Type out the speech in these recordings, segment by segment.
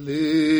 Hallelujah.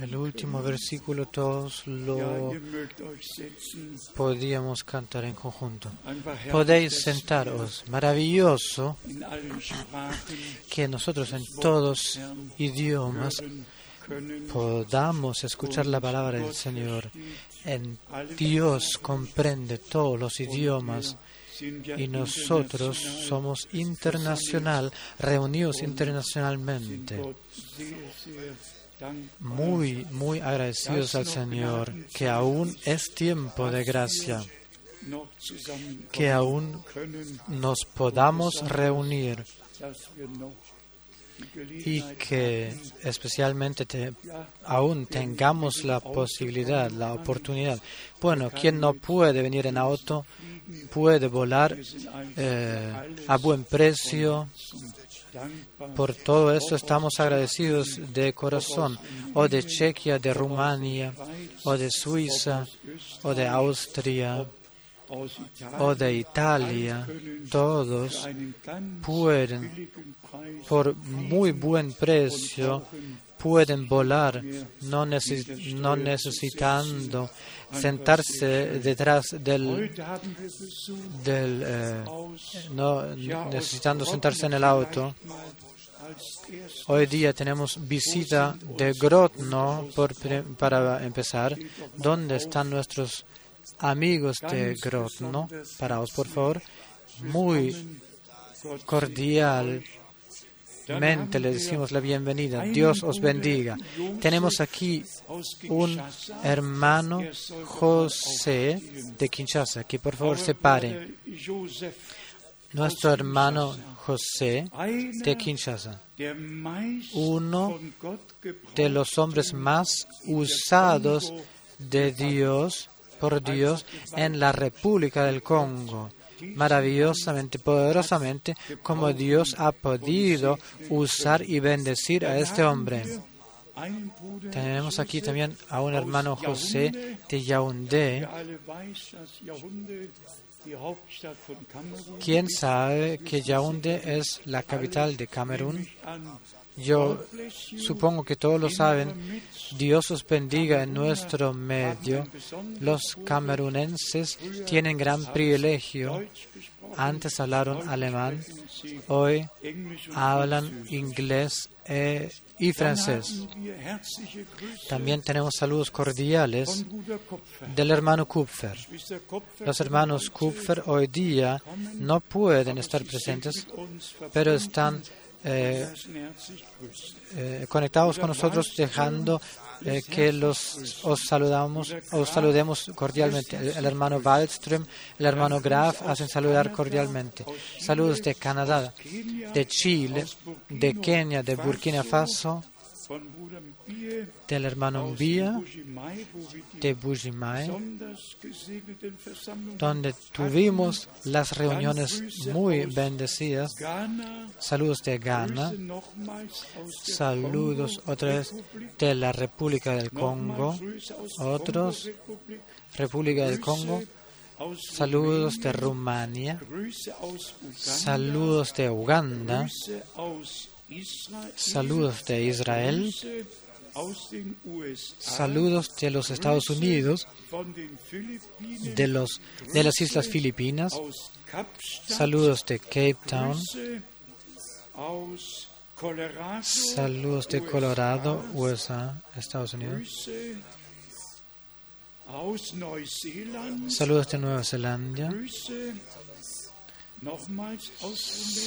El último versículo todos lo podíamos cantar en conjunto. Podéis sentaros. Maravilloso que nosotros en todos idiomas podamos escuchar la palabra del Señor. En Dios comprende todos los idiomas y nosotros somos internacional, reunidos internacionalmente. Muy, muy agradecidos al Señor que aún es tiempo de gracia, que aún nos podamos reunir y que especialmente aún tengamos la posibilidad, la oportunidad. Bueno, quien no puede venir en auto puede volar eh, a buen precio. Por todo esto estamos agradecidos de corazón, o de Chequia, de Rumania, o de Suiza, o de Austria, o de Italia. Todos pueden por muy buen precio pueden volar no, necesitando sentarse detrás del, del eh, no necesitando sentarse en el auto. Hoy día tenemos visita de Grotno por, para empezar. ¿Dónde están nuestros amigos de Grotno? Paraos, por favor. Muy cordial mente le decimos la bienvenida. Dios os bendiga. Tenemos aquí un hermano José de Kinshasa, que por favor se pare. Nuestro hermano José de Kinshasa, uno de los hombres más usados de Dios por Dios en la República del Congo maravillosamente, poderosamente, como Dios ha podido usar y bendecir a este hombre. Tenemos aquí también a un hermano José de Yaoundé. ¿Quién sabe que Yaoundé es la capital de Camerún? Yo supongo que todos lo saben. Dios os bendiga en nuestro medio. Los camerunenses tienen gran privilegio. Antes hablaron alemán, hoy hablan inglés eh, y francés. También tenemos saludos cordiales del hermano Kupfer. Los hermanos Kupfer hoy día no pueden estar presentes, pero están eh, eh, conectados con nosotros, dejando eh, que los os saludamos, os saludemos cordialmente. El, hermano Wallström, el hermano Graf hacen saludar cordialmente. Saludos de Canadá, de Chile, de Kenia, de Burkina Faso, del hermano Mbia de Bujimai, donde tuvimos las reuniones muy bendecidas. Saludos de Ghana, saludos otra vez de la República del Congo, otros, República del Congo. Saludos de Rumania, saludos de Uganda, Saludos de Israel. Saludos de los Estados Unidos, de, los, de las Islas Filipinas. Saludos de Cape Town. Saludos de Colorado, USA, Estados Unidos. Saludos de Nueva Zelanda.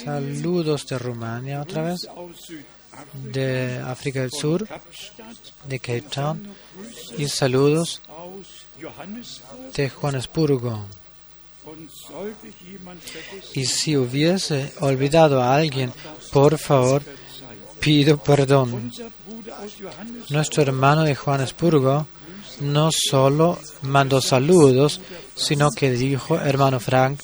Saludos de Rumania otra vez, de África del Sur, de Cape Town y saludos de Johannesburgo. Y si hubiese olvidado a alguien, por favor, pido perdón. Nuestro hermano de Johannesburgo no solo mandó saludos, sino que dijo, hermano Frank,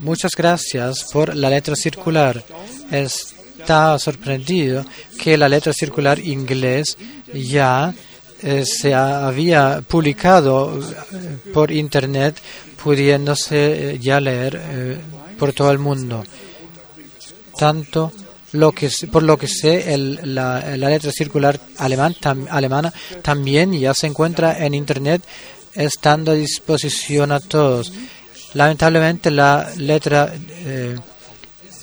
muchas gracias por la letra circular. Está sorprendido que la letra circular inglés ya eh, se había publicado eh, por internet, pudiéndose eh, ya leer por todo el mundo. Tanto lo que, por lo que sé, la, letra circular alemana también ya se encuentra en Internet, estando a disposición a todos. Lamentablemente la letra eh,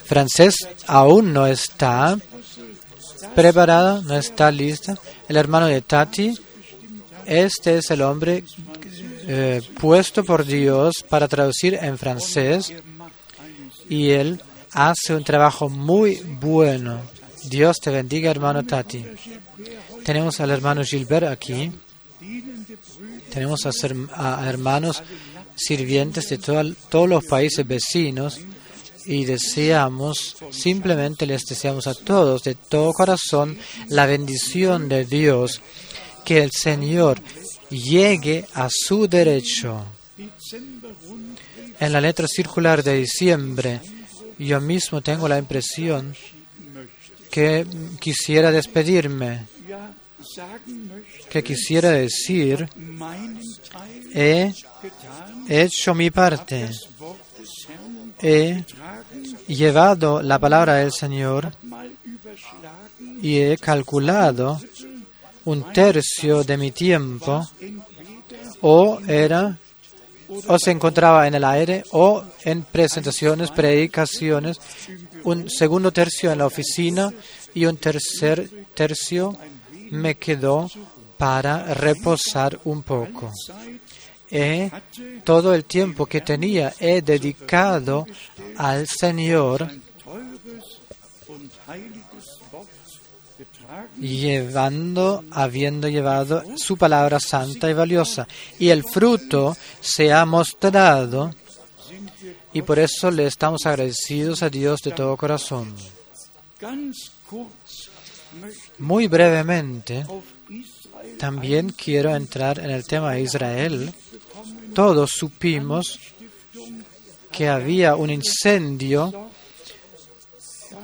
francés aún no está preparada, no está lista. El hermano de Tati, este es el hombre eh, puesto por Dios para traducir en francés y él hace un trabajo muy bueno Dios te bendiga, hermano Tati. Tenemos al hermano Gilbert aquí. Tenemos a, hermanos sirvientes de todos los países vecinos y deseamos, simplemente les deseamos a todos de todo corazón la bendición de Dios, que el Señor llegue a su derecho. En la letra circular de diciembre, yo mismo tengo la impresión que quisiera despedirme, que quisiera decir, meinen Teil he hecho mi parte, he llevado la palabra del Señor y he calculado un tercio de mi tiempo o era o se encontraba en el aire o en presentaciones, predicaciones, un segundo tercio en la oficina y un tercer tercio me quedó para reposar un poco. He, todo el tiempo que tenía he dedicado al Señor llevando, habiendo llevado su palabra santa y valiosa. Y el fruto se ha mostrado y por eso le estamos agradecidos a Dios de todo corazón. Muy brevemente, también quiero entrar en el tema de Israel. Todos supimos que había un incendio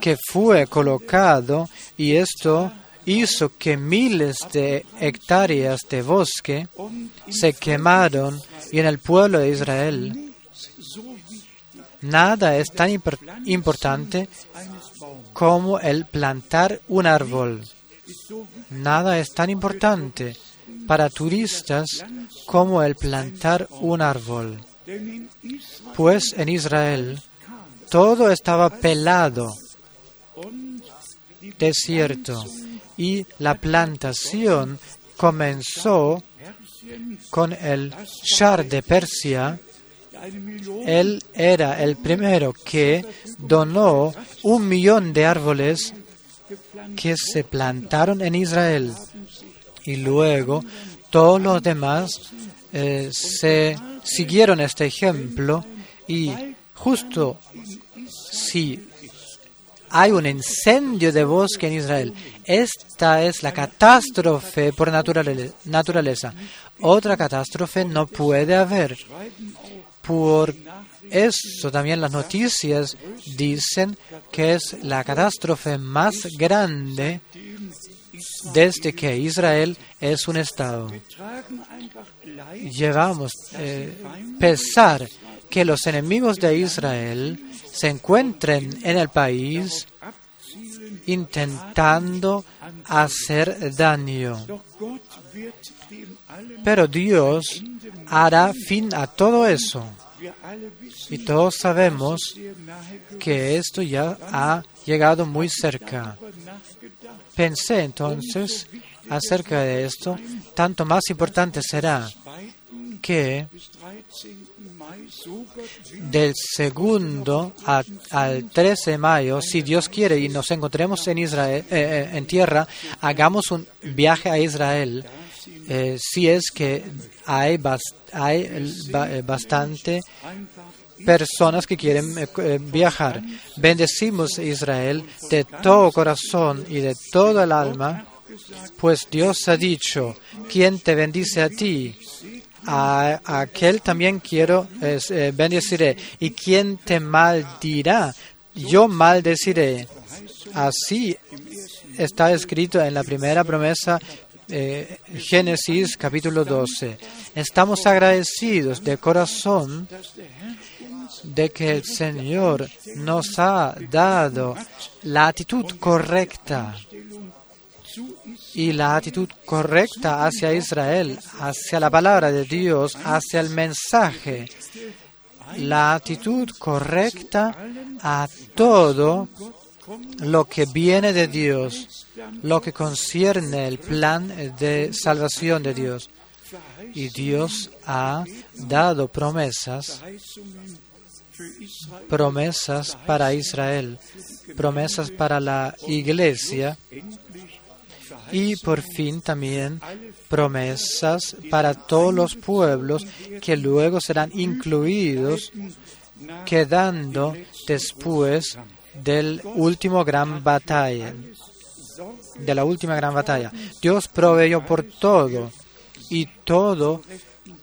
que fue colocado y esto hizo que miles de hectáreas de bosque se quemaron y en el pueblo de Israel nada es tan impor- importante como el plantar un árbol. Nada es tan importante para turistas como el plantar un árbol. Pues en Israel todo estaba pelado, desierto, y la plantación comenzó con el Shah de Persia. Él era el primero que donó un millón de árboles que se plantaron en Israel. Y luego todos los demás eh, se siguieron este ejemplo y justo si hay un incendio de bosque en Israel, esta es la catástrofe por naturale- naturaleza. Otra catástrofe no puede haber. Por eso también las noticias dicen que es la catástrofe más grande desde que Israel es un Estado. Llevamos eh, pesar que los enemigos de Israel se encuentren en el país intentando hacer daño. Pero Dios hará fin a todo eso. Y todos sabemos que esto ya ha llegado muy cerca. Pensé entonces acerca de esto, tanto más importante será 2. que bis 13. Mai, so Gott will, del segundo al 13 de mayo, si Dios quiere y nos encontremos en Israel, eh, eh, en tierra, hagamos un viaje a Israel. eh, si es que hay, hay eh, bastante personas que quieren eh, eh, viajar. Bendecimos Israel de todo corazón y de todo el alma, pues Dios ha dicho, ¿quién te bendice a ti? A, aquel también quiero eh, bendeciré. ¿Y quién te maldirá? Yo maldeciré. Así está escrito en la primera promesa, eh, Génesis capítulo 12. Estamos agradecidos de corazón de que el Señor nos ha dado la actitud correcta y la actitud correcta hacia Israel, hacia la palabra de Dios, hacia el mensaje, la actitud correcta a todo lo que viene de Dios, lo que concierne el plan de salvación de Dios. Y Dios ha dado promesas promesas para Israel, promesas para la iglesia y por fin también promesas para todos los pueblos que luego serán incluidos quedando después del último gran batalla, de la última gran batalla. Dios proveyó por todo y todo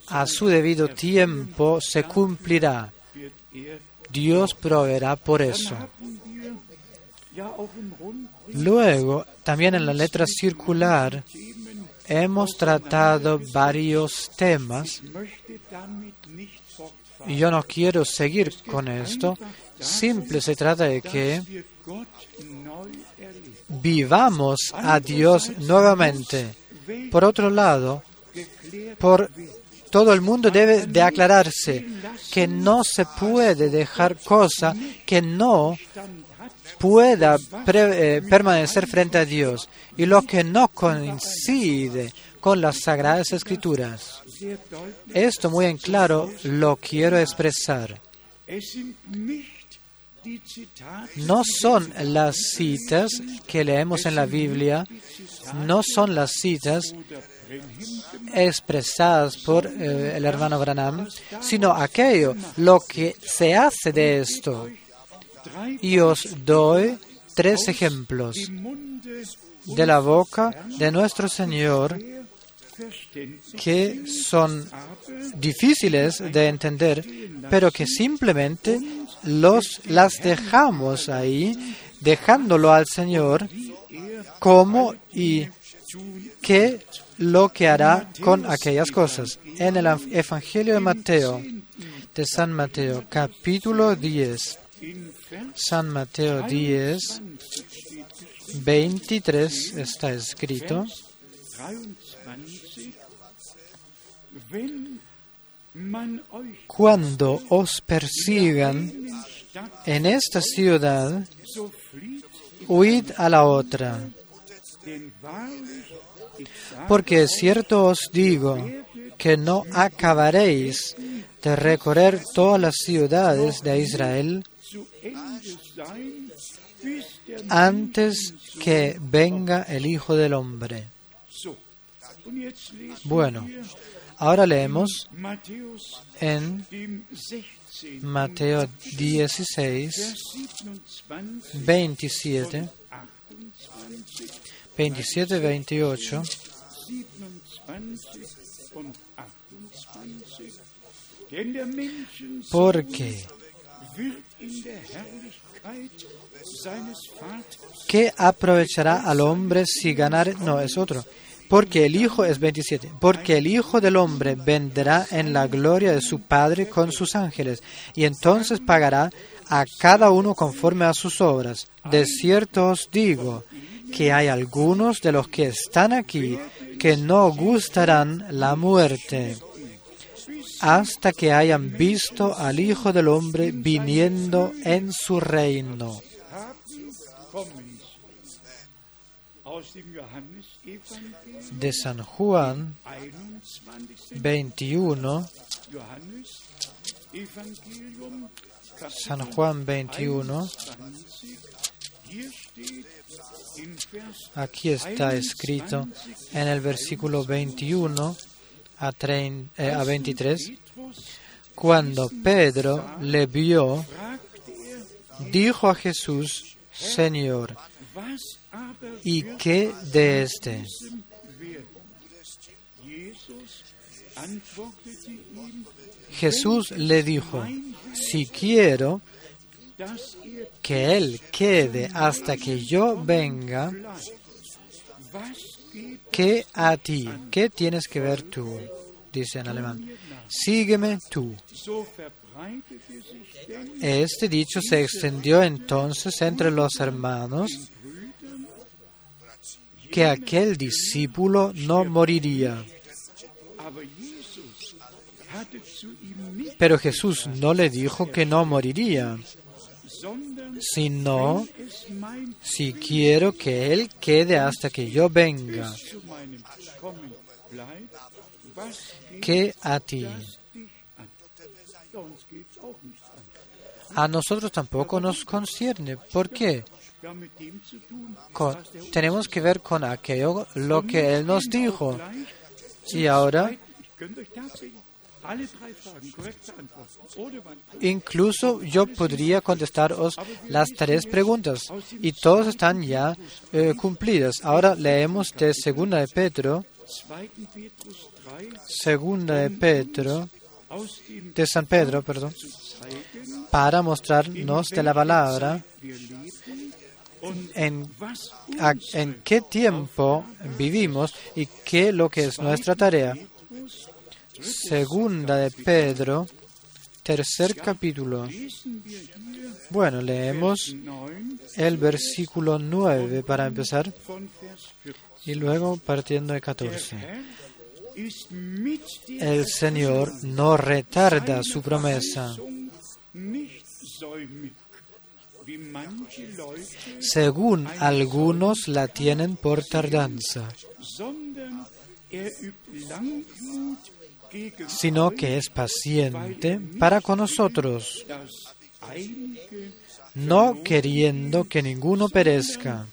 a su debido tiempo se cumplirá. Dios proveerá por eso. Luego, también en la letra circular, hemos tratado varios temas yo no quiero seguir con esto. Simple se trata de que vivamos a Dios nuevamente. Por otro lado, por todo el mundo debe de aclararse que no se puede dejar cosa que no pueda pre- eh, permanecer frente a Dios y lo que no coincide con las sagradas escrituras. Esto muy en claro lo quiero expresar. No son las citas que leemos en la Biblia, no son las citas expresadas por eh, el hermano Branham, sino aquello, lo que se hace de esto. Y os doy tres ejemplos de la boca de nuestro Señor que son difíciles de entender, pero que simplemente los, las dejamos ahí, dejándolo al Señor como y qué lo que hará con aquellas cosas. En el Evangelio de Mateo, de San Mateo, capítulo 10, San Mateo 10, 23 está escrito. Cuando os persigan en esta ciudad, huid a la otra. Porque cierto os digo que no acabaréis de recorrer todas las ciudades de Israel antes que venga el Hijo del Hombre. Bueno, ahora leemos en Mateo 16, 27, 27, 28. Porque ¿qué aprovechará al hombre si ganar? No, es otro. Porque el Hijo es 27. Porque el Hijo del Hombre vendrá en la gloria de su Padre con sus ángeles, y entonces pagará a cada uno conforme a sus obras. De cierto os digo que hay algunos de los que están aquí que no gustarán la muerte hasta que hayan visto al Hijo del Hombre viniendo en su reino. De San Juan 21, San Juan 21, aquí está escrito en el versículo 21 a, trein- eh, a 23, cuando Pedro le vio, dijo a Jesús, Señor, ¿y qué de este? Jesús le dijo, si quiero que él quede hasta que yo venga, ¿qué a ti? ¿Qué tienes que ver tú? Dice en alemán. Sígueme tú. Este dicho se extendió entonces entre los hermanos que aquel discípulo no moriría. Pero Jesús no le dijo que no moriría, sino si quiero que Él quede hasta que yo venga. ¿Qué a ti? a nosotros tampoco nos concierne. ¿Por qué? Tenemos que ver con aquello lo que Él nos dijo. Y ahora, Incluso yo podría contestaros las tres preguntas y todas están ya eh, cumplidas. Ahora leemos de Segunda de Pedro, 2. Petrus 3 Segunda de Pedro, de San Pedro, perdón, para mostrarnos de la palabra en, en qué tiempo vivimos y qué lo que es nuestra tarea. Segunda de Pedro, tercer capítulo. Bueno, leemos 9 el versículo 9 para empezar von Vers 14. y luego partiendo de Der 14. Herr ist mit der El Señor no retarda su promesa, según algunos la tienen por tardanza, sino que es paciente para con nosotros, no queriendo que ninguno perezca,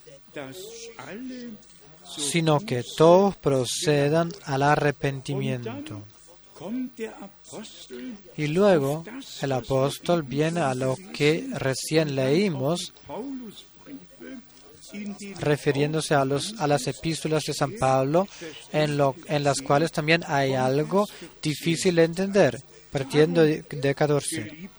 sino que todos procedan al arrepentimiento. Y luego el apóstol viene a lo que recién leímos, refiriéndose a, los, a las epístolas de San Pablo, en, lo, en las cuales también hay algo difícil de entender, partiendo de, de 14. Geliebte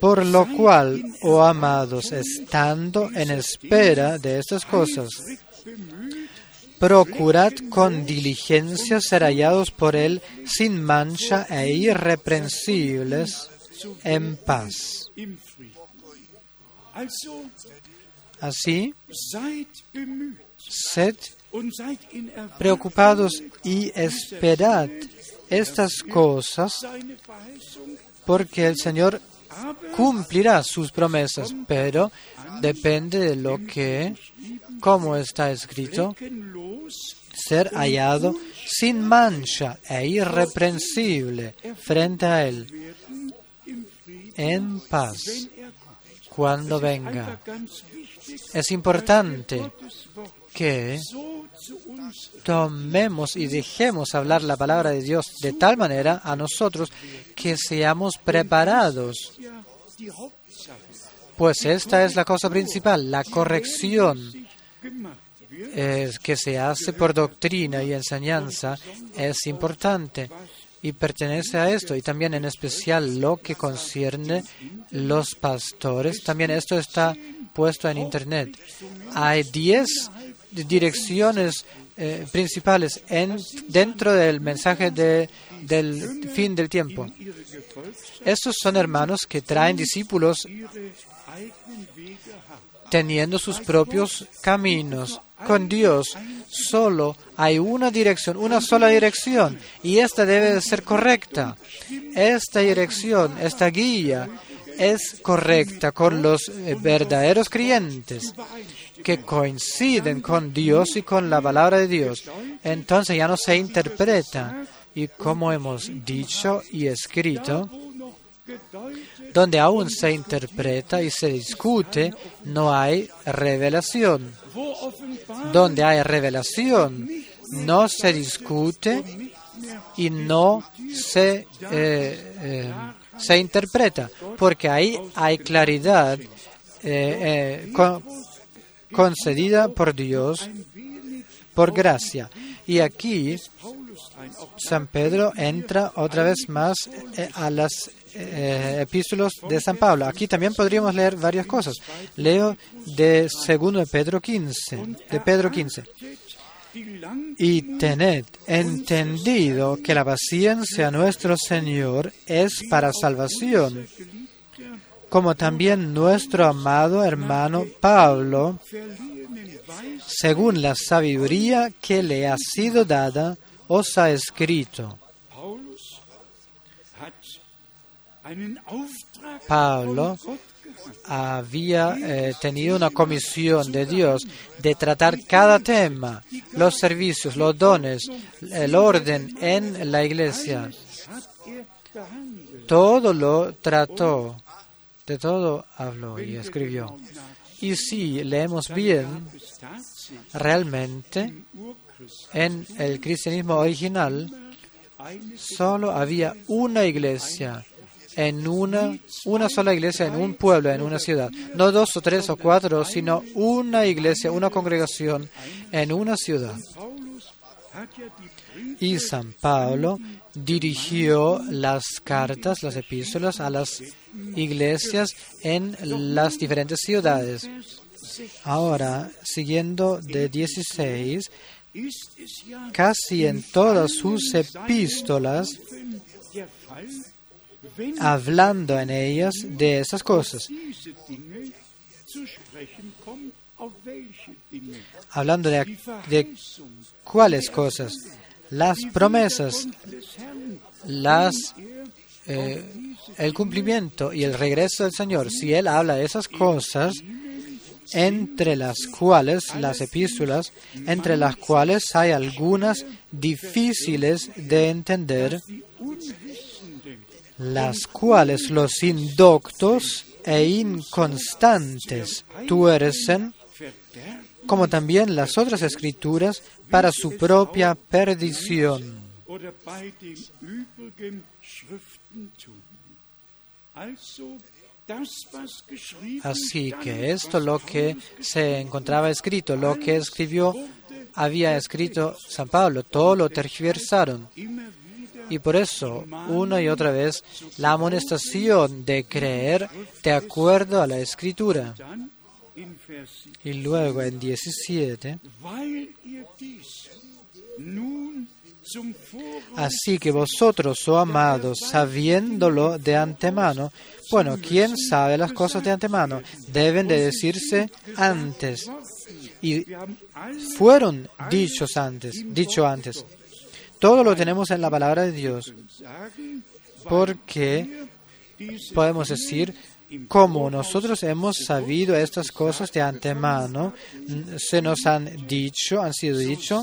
Por lo cual, oh amados, estando en espera de estas cosas, procurad con diligencia ser hallados por Él sin mancha e irreprensibles en paz. Así, sed preocupados y esperad estas cosas, porque el Señor cumplirá sus promesas, pero depende de lo que, como está escrito, ser hallado sin mancha e irreprensible frente a Él, en paz, er cuando venga. Es importante que tomemos y dejemos hablar la palabra de Dios de tal manera a nosotros que seamos preparados, pues esta es la cosa principal, la corrección. Que se hace por doctrina y enseñanza. Es importante y pertenece a esto y también en especial lo que concierne los pastores. También esto está puesto en internet. Hay 10 direcciones eh, principales en, dentro del mensaje de- del fin del tiempo. Estos son hermanos que traen discípulos teniendo sus propios caminos. Con Dios solo hay una dirección, una sola dirección, y esta debe de ser correcta. Esta dirección, esta guía es correcta con los eh, verdaderos creyentes que coinciden con Dios y con la palabra de Dios. Entonces ya no se interpreta. Y como hemos dicho y escrito, donde aún se interpreta y se discute, no hay revelación. Donde hay revelación, no se discute y no se, eh, eh, se interpreta, porque ahí hay claridad eh, con- concedida por Dios, por gracia. Y aquí San Pedro entra otra vez más a las eh, epístolas de San Pablo. Aquí también podríamos leer varias cosas. Leo de 2 de Pedro 15, de Pedro 15. die lang Y tened entendido que la paciencia nuestro Señor es para salvación, como también nuestro amado hermano Pablo, según la sabiduría que le ha sido dada, os ha escrito. Pablo había eh, tenido una comisión de Dios de tratar cada tema, los servicios, los dones, el orden en la iglesia. Todo lo trató De todo habló y escribió. Y si leemos bien, realmente en el cristianismo original solo había una iglesia, en una, una sola iglesia, en un pueblo, en una ciudad. No dos o tres o cuatro, sino una iglesia, una congregación en una ciudad. Y San Pablo dirigió las cartas, las epístolas a las iglesias en las diferentes ciudades. Ahora, siguiendo de 16, casi en todas sus epístolas, hablando en ellas de esas cosas, hablando de, cuáles cosas, las promesas, las, eh, el cumplimiento y el regreso del Señor. Si Él habla de esas cosas, entre las cuales las epístolas, entre las cuales hay algunas difíciles de entender, las cuales los indoctos e inconstantes tuercen, como también las otras escrituras, para su propia perdición. Así que esto lo que se encontraba escrito, lo que escribió, había escrito San Pablo, todo lo tergiversaron. Y por eso, una y otra vez, la amonestación de creer de acuerdo a la escritura. Y luego en 17, Así que vosotros, oh amados, sabiéndolo de antemano, bueno, ¿quién sabe las cosas de antemano? Deben de decirse antes. Y fueron dichos antes, dicho antes. Todo lo tenemos en la palabra de Dios. Porque podemos decir, como nosotros hemos sabido estas cosas de antemano, se nos han dicho, han sido dicho,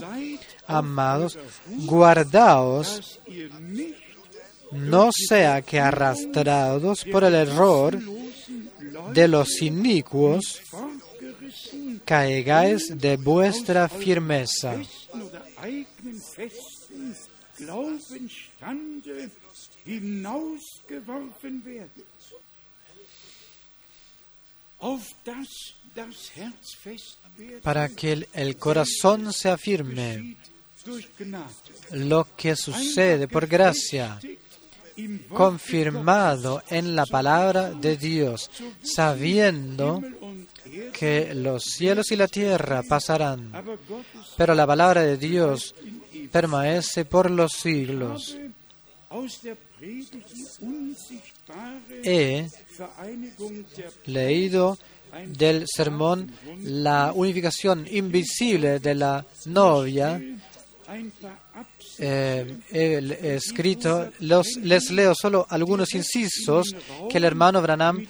amados, guardaos, no sea que arrastrados por el error de los inicuos, caigáis de vuestra firmeza. Para que el corazón se afirme, lo que sucede por gracia, confirmado en la palabra de Dios, sabiendo que los cielos y la tierra pasarán, pero la palabra de Dios permanece por los siglos. He leído del sermón la unificación invisible de la novia eh, he escrito, los, les leo solo algunos incisos que el hermano Branham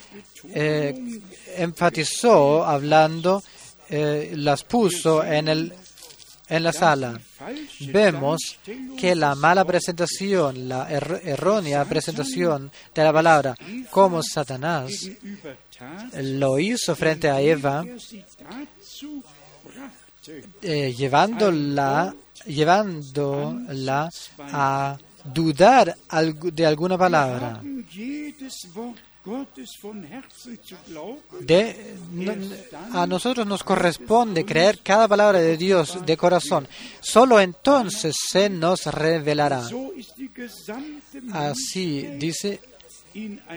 eh, enfatizó hablando, eh, las puso en, el, en la sala. Vemos que la mala presentación, la errónea presentación de la palabra, como Satanás lo hizo frente a Eva, llevándola llevándola a dudar de alguna palabra. De, a nosotros nos corresponde creer cada palabra de Dios de corazón. Solo entonces se nos revelará. Así dice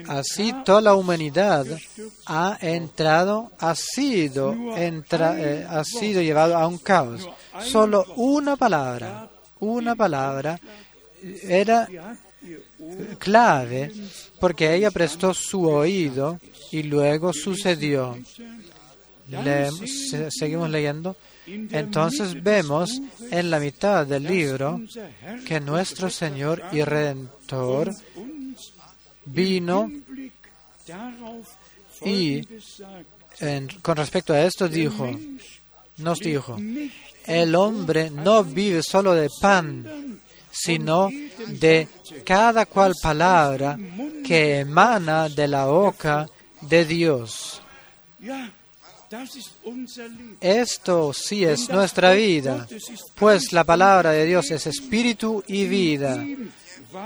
Así toda la humanidad ha entrado, ha sido, entra, eh, ha sido llevado a un caos. Solo una palabra, una palabra era clave porque ella prestó su oído y luego sucedió. seguimos leyendo. Entonces vemos en la mitad del libro que nuestro Señor y Redentor vino y con respecto a esto dijo, nos dijo, el hombre no vive solo de pan, sino de cada cual palabra que emana de la boca de Dios. Esto sí es nuestra vida, pues la palabra de Dios es espíritu y vida.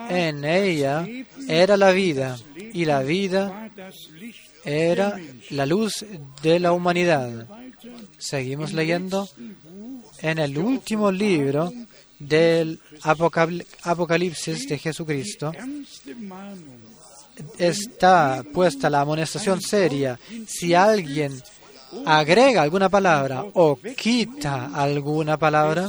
En ella era la vida y la vida era la luz de la humanidad. Seguimos leyendo en el último libro del Apocal- Apocalipsis de Jesucristo. Está puesta la amonestación seria. Si alguien agrega alguna palabra o quita alguna palabra,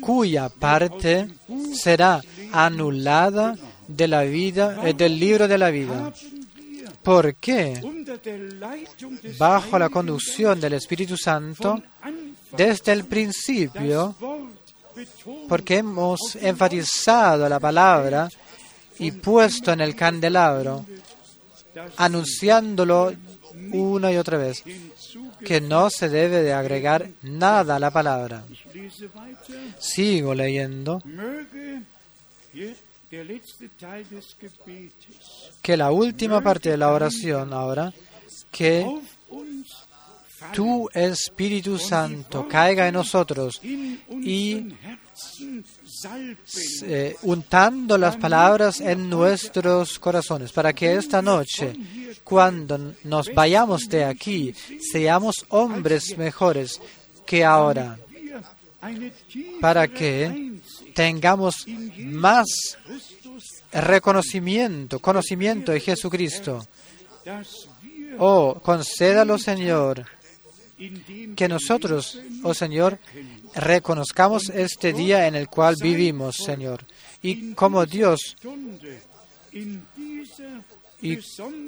cuya parte será anulada de la vida, eh, del libro de la vida. ¿Por qué? Bajo la conducción del Espíritu Santo, desde el principio, porque hemos enfatizado la palabra y puesto en el candelabro, anunciándolo una y otra vez, que no se debe de agregar nada a la palabra. Sigo leyendo que la última parte de la oración ahora, que tu Espíritu Santo caiga en nosotros y eh, untando las palabras en nuestros corazones, para que esta noche, cuando nos vayamos de aquí, seamos hombres mejores que ahora, para que tengamos más reconocimiento, conocimiento de Jesucristo. Oh, concédalo, Señor, que nosotros, oh Señor, reconozcamos este día en el cual vivimos, Señor. Y como Dios, y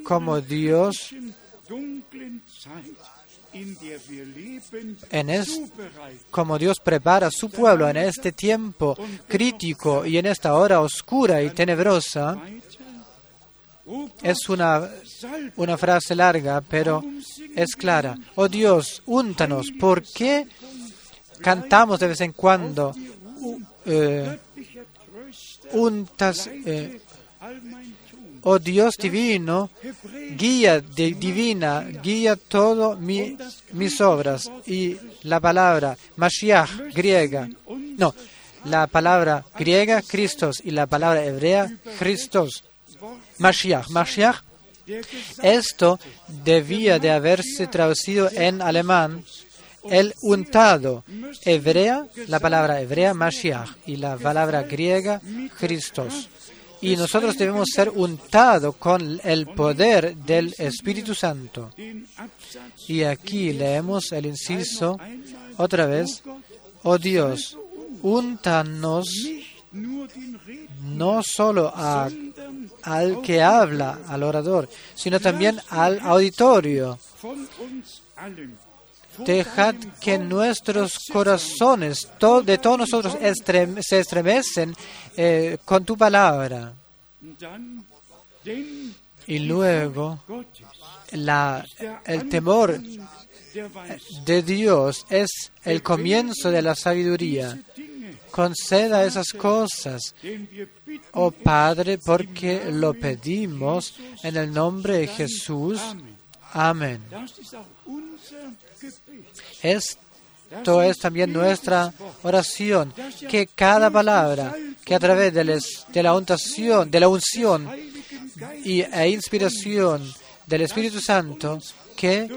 como Dios, en es- como Dios prepara su pueblo en este tiempo crítico y en esta hora oscura y tenebrosa, es una, una frase larga, pero es clara. Oh Dios, úntanos. ¿Por qué cantamos de vez en cuando? eh, eh, oh Dios divino, guía de- divina, guía todo mi- mis obras. Y la palabra Mashiach griega, no, la palabra griega Christos y la palabra hebrea Christos, Mashiach. Mashiach, esto debía de haberse traducido en alemán. El untado, hebrea, la palabra hebrea Mashiach y la palabra griega Christos. Y nosotros debemos ser untados con el poder del Espíritu Santo. Y aquí leemos el inciso otra vez. Oh Dios, Redner, no solo a- al que habla, al orador, sino también al auditorio. Dejad que nuestros corazones, de todos nosotros, se estremecen eh, con tu palabra. Y luego, el temor de Dios es el comienzo de la sabiduría. Conceda esas cosas, oh Padre, porque lo pedimos en el nombre de Jesús. Amén. Esto es también nuestra oración, que cada palabra que a través de, la untación, de la unción y, e inspiración del Espíritu Santo, que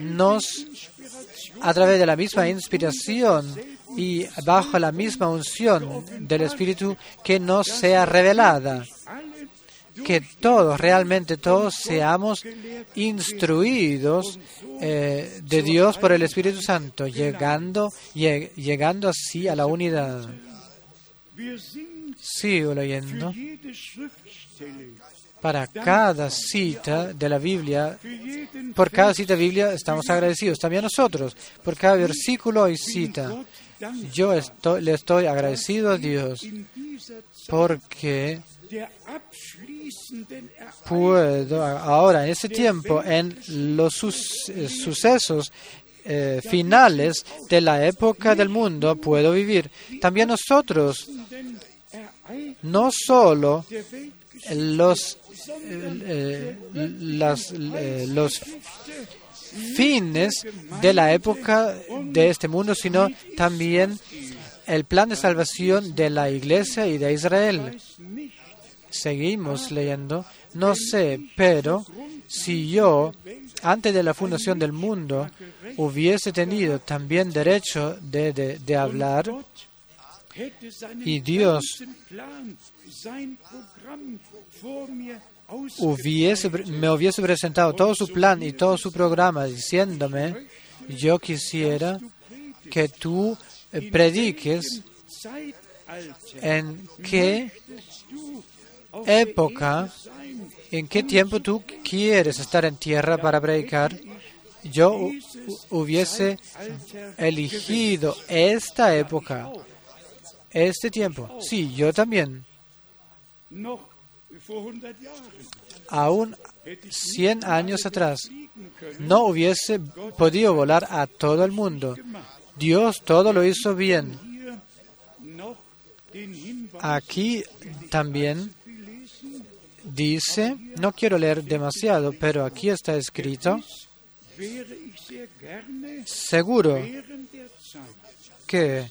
nos, a través de la misma inspiración y bajo la misma unción del Espíritu, que nos sea revelada, que todos, realmente todos, seamos instruidos eh, de Dios por el Espíritu Santo, llegando, lleg- llegando así a la unidad. Sigo leyendo. Para cada cita de la Biblia, por cada cita de Biblia estamos agradecidos. También nosotros, por cada versículo y cita. Yo le estoy agradecido a Dios porque puedo ahora, en ese tiempo, en los eh, sucesos eh, finales de la época del mundo, puedo vivir. También nosotros, no solo los eh, eh, los fines de la época de este mundo, sino también el plan de salvación de la iglesia y de Israel. Seguimos leyendo. No sé, pero si yo, antes de la fundación del mundo, hubiese tenido también derecho de, de, de hablar, y Dios me hubiese presentado todo su plan y todo su programa diciéndome, yo quisiera que tú eh, prediques en qué época, en qué tiempo tú quieres estar en tierra para predicar, yo hubiese elegido esta época, este tiempo. Sí, yo también. Aún 100 años atrás no hubiese podido volar a todo el mundo. Dios todo lo hizo bien. Aquí también dice, no quiero leer demasiado, pero aquí está escrito, seguro que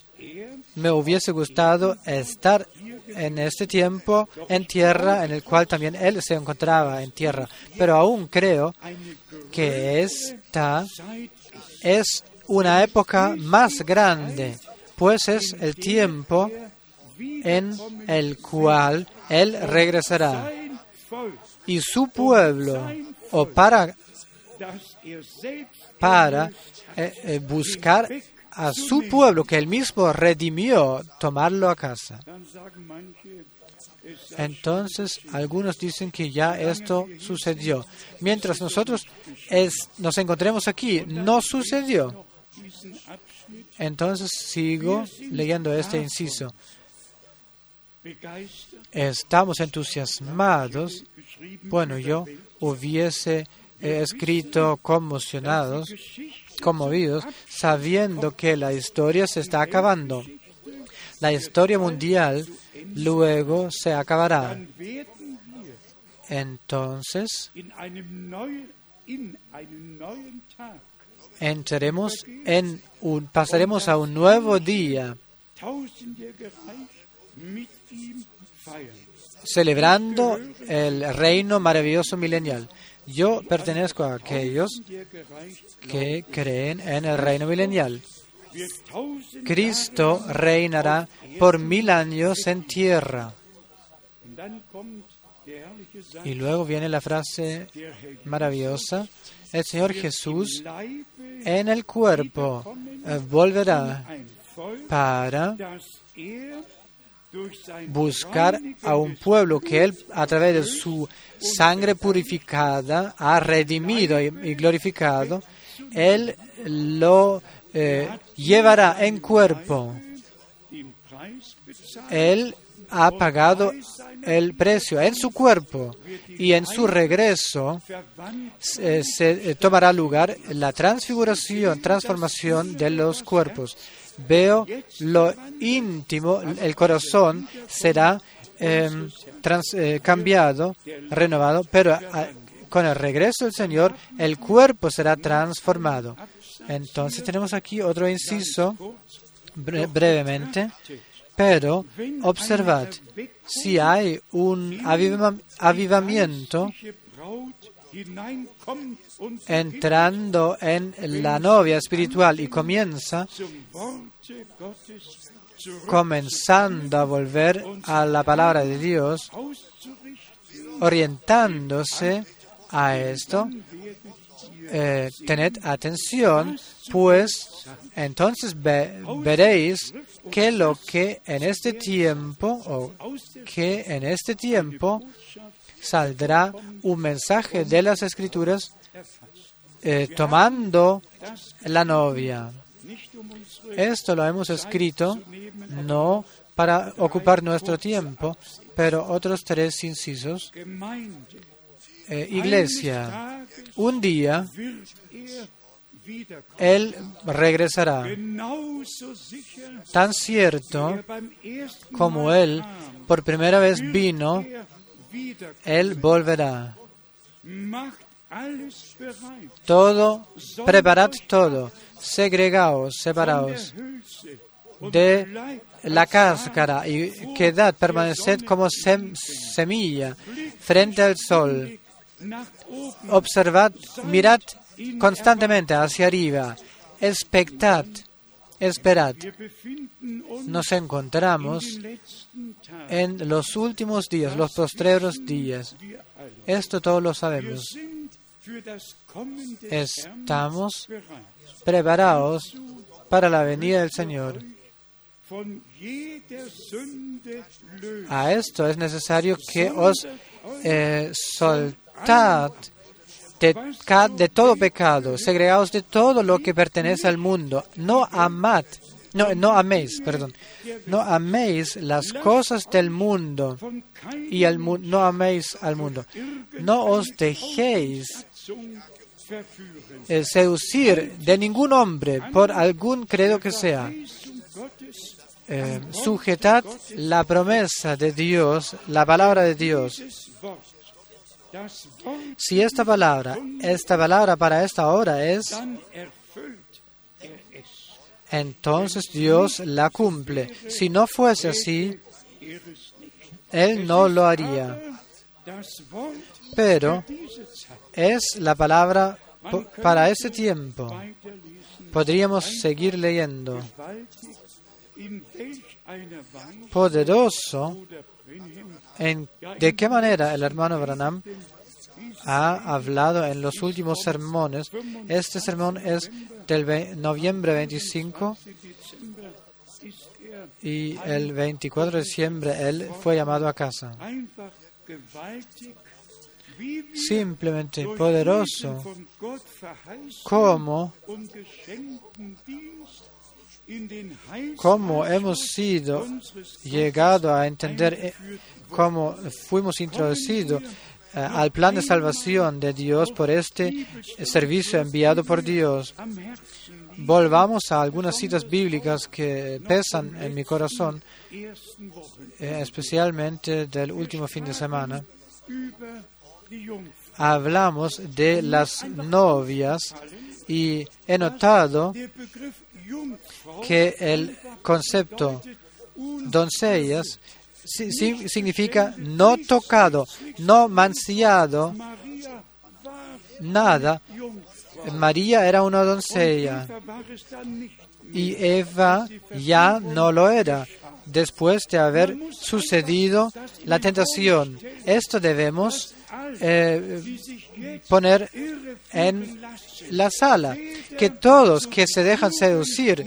me hubiese gustado estar en este tiempo en tierra, en el cual también él se encontraba en tierra. Pero aún creo que esta es una época más grande, pues es el tiempo en el cual él regresará y su pueblo o para para eh, eh, buscar a su pueblo que él mismo redimió, tomarlo a casa. Entonces, algunos dicen que ya esto sucedió. Mientras nosotros nos encontremos aquí, no sucedió. Entonces, sigo leyendo este inciso. Estamos entusiasmados. Bueno, yo hubiese escrito conmocionados conmovidos sabiendo que la historia se está acabando. La historia mundial luego se acabará. Entonces, entraremos en un, pasaremos a un nuevo día celebrando el reino maravilloso milenial. Yo pertenezco a aquellos que creen en el reino milenial. Cristo reinará por mil años en tierra. Y luego viene la frase maravillosa, el Señor Jesús en el cuerpo eh, volverá para buscar a un pueblo que Él, a través de su sangre purificada, ha redimido y glorificado, Él lo eh, llevará en cuerpo. Él ha pagado el precio en su cuerpo y en su regreso eh, se eh, tomará lugar la transfiguración, transformación de los cuerpos veo lo íntimo, el corazón será em, eh, cambiado, renovado, pero ah, con el regreso del Señor el cuerpo será transformado. Entonces tenemos aquí otro inciso brevemente, pero observad, si hay un avivamiento entrando en la novia espiritual y comienza comenzando a volver a la palabra de Dios, orientándose a esto, eh, tened atención, pues entonces veréis que lo que en este tiempo, o que en este tiempo saldrá un mensaje de las escrituras eh, tomando la novia. Esto lo hemos escrito no para ocupar nuestro tiempo, pero otros tres incisos. Eh, iglesia, un día Él regresará. Tan cierto como Él por primera vez vino, Él volverá. Todo, preparad todo, segregaos, separaos. de la cáscara y quedad, permaneced como sem- semilla frente al sol. Observad, mirad constantemente hacia arriba, expectad, esperad. Nos encontramos en los últimos días, los postreros días. Esto todos lo sabemos. Estamos preparados para la venida del Señor. A esto es necesario que os eh, soltad de, todo pecado, segregaos de todo lo que pertenece al mundo. No amad, no, no améis, perdón, no améis las cosas del mundo y no améis al mundo. No os dejéis eh, seducir de ningún hombre por algún credo que sea. Eh, sujetad la promesa de Dios, la palabra de Dios. Si esta palabra, esta palabra para esta hora es, entonces Dios la cumple. Si no fuese así. Él no lo haría. Pero es la palabra para ese tiempo. Podríamos seguir leyendo. Poderoso, de qué manera el hermano Branham ha hablado en los últimos sermones. Este sermón es del noviembre 25 Dezember ist er y el 24 de diciembre él fue llamado a casa. Simplemente poderoso, como, como hemos sido llegado a entender eh, cómo fuimos introducidos eh, al plan de salvación de Dios por este servicio enviado por Dios. Volvamos a algunas citas bíblicas que pesan en mi corazón, eh, especialmente del último fin de semana. Hablamos de las novias y he notado que el concepto doncellas si- si- significa no tocado, no war nada. María era una doncella y Eva ya no lo era después de haber sucedido la tentación. Esto debemos eh, poner en la sala, que todos que se dejan seducir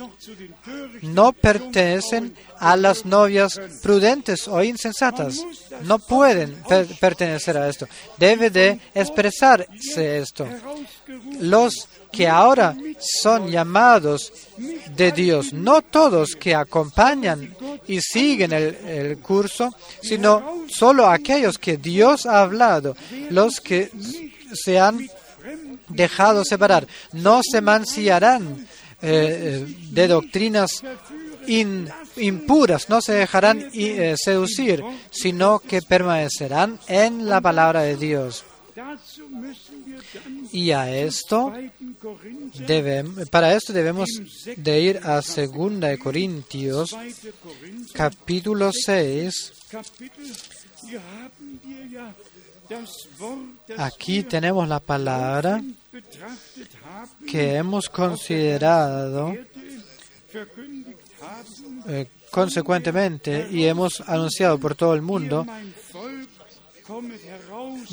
no pertenecen a las novias prudentes o insensatas. No pueden per- pertenecer a esto. Debe de expresarse esto. Los que ahora son llamados de Dios, no todos que acompañan y siguen el curso, sino solo aquellos que Dios ha hablado, los que se han dejado separar, no se mancillarán eh, eh, de doctrinas in- impuras, no se dejarán eh, seducir, sino que permanecerán en la palabra de Dios. Y a esto 2. Korinther, debem- para esto debemos de ir a 2 de Corintios 2. Korinther, capítulo 6. Aquí tenemos la palabra que hemos considerado eh, consecuentemente y hemos anunciado por todo el mundo,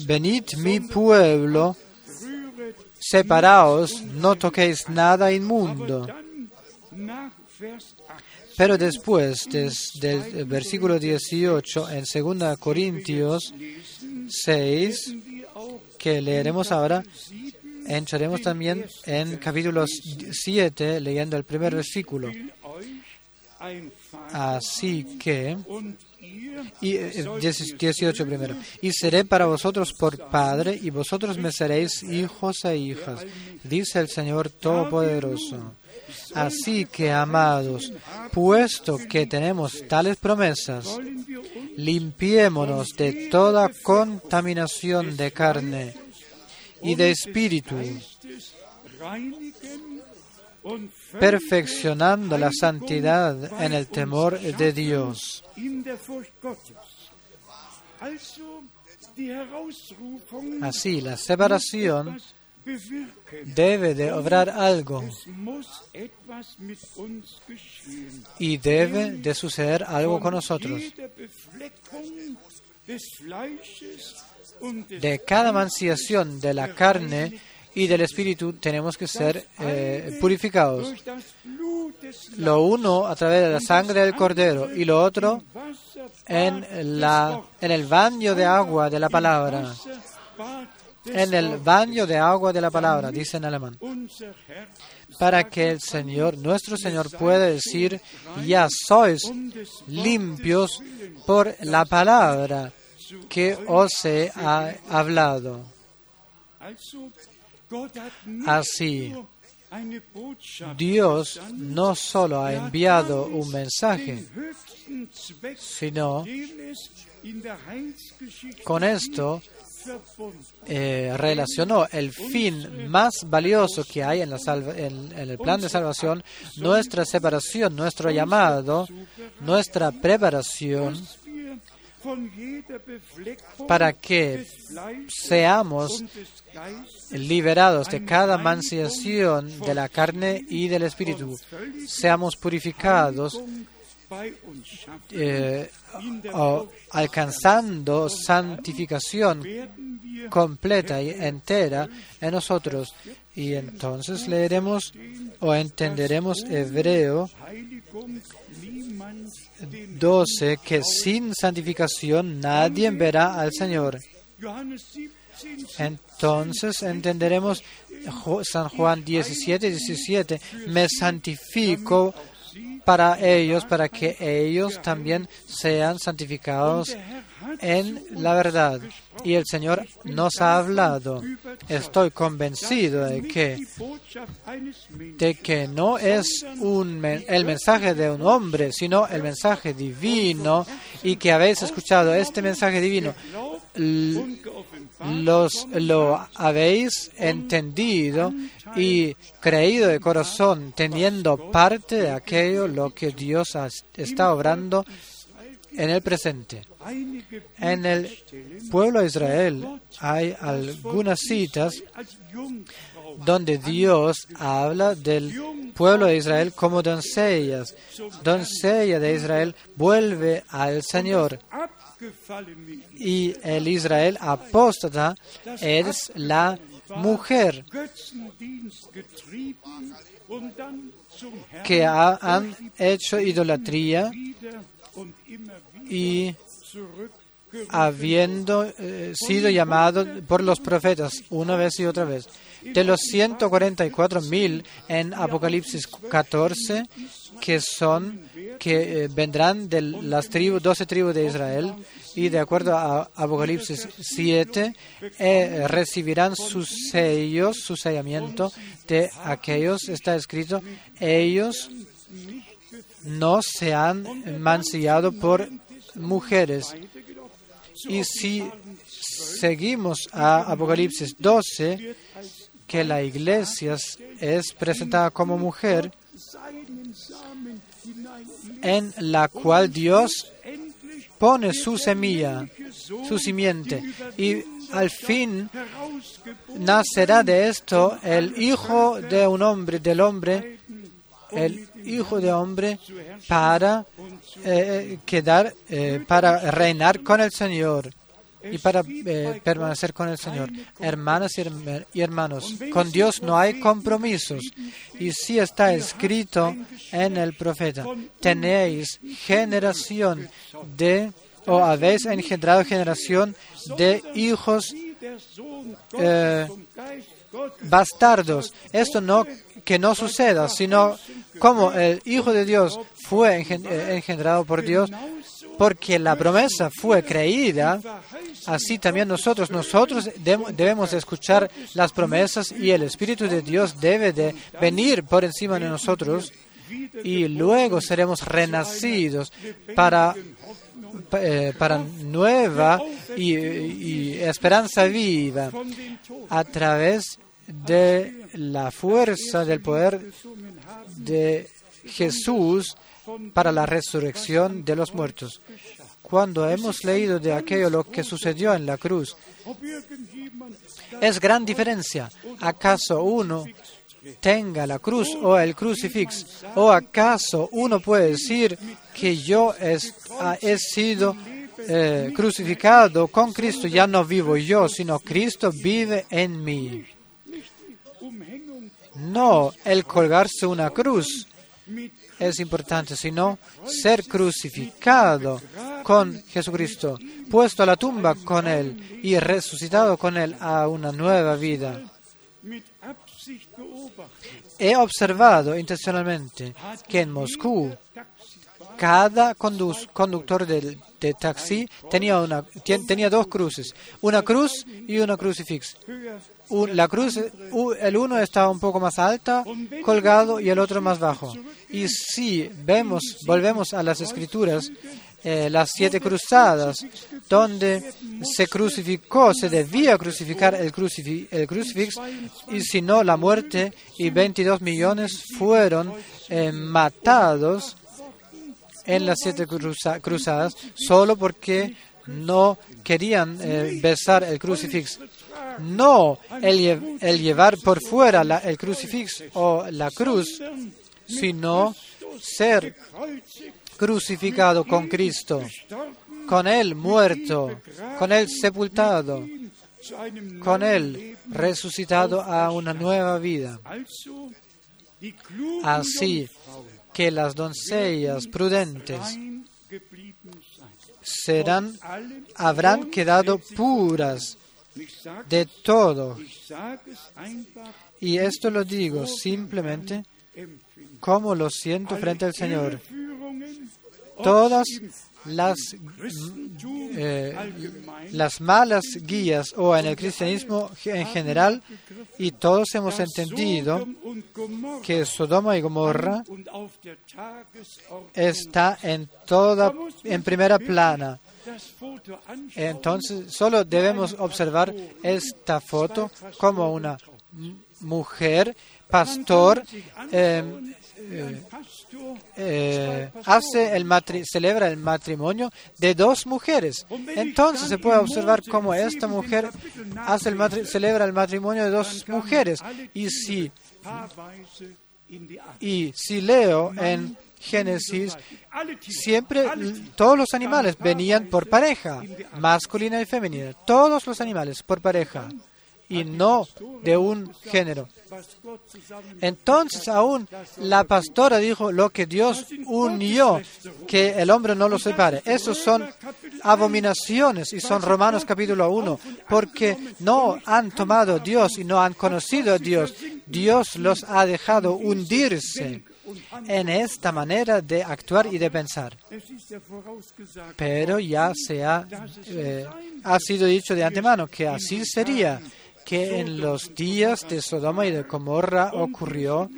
venid mi pueblo, separaos, no toquéis nada inmundo. dann nach Vers 8. Pero después des- del versículo 18 en 2 Corintios 6, Wir auch que leeremos ahora, 7 entraremos también en capítulo 7 leyendo el primer versículo. Así que, y, eh, 18 primero, y seré para vosotros por Padre y vosotros me seréis hijos e hijas, dice el Señor Todopoderoso. Así que, amados, puesto que tenemos tales promesas, limpiémonos de toda contaminación de carne y de espíritu, perfeccionando la santidad en el temor de Dios. Así, la separación debe de obrar algo y debe de suceder algo con nosotros. De cada manciación de la carne y del espíritu tenemos que ser eh, purificados. Lo uno a través de la sangre del cordero y lo otro en, la, en el baño de agua de la palabra en el baño de agua de la palabra, dice en alemán, para que el Señor, nuestro Señor, pueda decir, ya sois limpios por la palabra que os he hablado. Así, Dios no solo ha enviado un mensaje, sino con esto eh, relacionó el fin más valioso que hay en, la en, el plan de salvación, nuestra separación, nuestro llamado, nuestra preparación para que seamos liberados de cada manciación de la carne y del espíritu, seamos purificados eh, alcanzando santificación completa y entera en nosotros. Y entonces leeremos o entenderemos Hebreo 12, que sin santificación nadie verá al Señor. Entonces entenderemos San Juan 17, 17, me santifico para ellos, para que ellos también sean santificados en la verdad. Y el Señor nos ha hablado. Estoy convencido de que, de que no es un, el mensaje de un hombre, sino el mensaje divino y que habéis escuchado este mensaje divino los, lo habéis entendido y creído de corazón, teniendo parte de aquello lo que Dios está obrando en el presente. En el pueblo de Israel hay algunas citas donde Dios habla del pueblo de Israel como doncellas. Doncella de Israel vuelve al Señor y el Israel apóstata es la mujer que han hecho idolatría y habiendo eh, sido llamado por los profetas una vez y otra vez. De los 144.000 en Apocalipsis 14, que son que eh, vendrán de las tribus, 12 tribus de Israel y de acuerdo a Apocalipsis 7 eh, recibirán sus sellos, su sellamiento de aquellos, está escrito, ellos no se han mancillado por mujeres. Y si seguimos a Apocalipsis 12, que la iglesia es presentada como mujer, en la cual Dios pone su semilla, su simiente, y al fin nacerá de esto el hijo de un hombre, del hombre, el hijo de hombre para eh, quedar, eh, para reinar con el Señor y para eh, permanecer con el Señor. Hermanas y hermanos, con Dios no hay compromisos. Y si está escrito en el profeta, tenéis generación de, o habéis engendrado generación de hijos eh, bastardos. Esto no que no suceda, sino como el Hijo de Dios fue eh, engendrado por Dios, porque la promesa fue creída, así también nosotros, nosotros debemos escuchar las promesas y el Espíritu de Dios debe de venir por encima de nosotros y luego seremos renacidos para, eh, para nueva y, y esperanza viva a través de la fuerza del poder de Jesús para la resurrección de los muertos. Cuando hemos leído de aquello lo que sucedió en la cruz, es gran diferencia. ¿Acaso uno tenga la cruz o el crucifix? ¿O acaso uno puede decir que yo ah, he sido eh, crucificado con Cristo? Ya no vivo yo, sino Cristo vive en mí. No el colgarse una cruz es importante, sino ser crucificado con Jesucristo, puesto a la tumba con Él y resucitado con Él a una nueva vida. He observado intencionalmente que en Moscú cada condu- conductor de, taxi tenía, tenía dos cruces, una cruz y una crucifix. la cruz, el uno estaba un poco más alta, colgado, y el otro más bajo. Y si vemos, volvemos a las escrituras, eh, las siete cruzadas, donde se crucificó, se debía crucificar el, crucifi- el crucifix, y si no, la muerte, y 22 millones fueron eh, matados en las siete cruza- cruzadas, solo porque no querían eh, besar el crucifix. No el, lle- el llevar por fuera el crucifix o la cruz, sino ser crucificado con Cristo, con Él muerto, con Él sepultado, con Él resucitado a una nueva vida. Así que las doncellas prudentes serán, habrán quedado puras de todo. Y esto lo digo simplemente como lo siento frente al Señor. Todas las, Christentum eh, las malas guías o en el cristianismo en general, y todos hemos entendido que Sodoma y Gomorra está en toda, en primera plana. Entonces, solo debemos observar esta foto como una mujer, pastor, eh, eh, hace el celebra el matrimonio de dos mujeres. Entonces se puede observar cómo esta mujer hace el celebra el matrimonio de dos mujeres. Y si, y si leo en Génesis, siempre todos los animales venían por pareja, masculina y femenina. Todos los animales por pareja y no de un género. Entonces aún la pastora dijo lo que Dios unió, que el hombre no lo separe. Esos son abominaciones y son Romanos capítulo 1, porque no han tomado a Dios y no han conocido a Dios. Dios los ha dejado hundirse en esta manera de actuar y de pensar. Pero ya se ha, eh, ha sido dicho de antemano que así sería, que en los días de Sodoma y de Gomorra ocurrió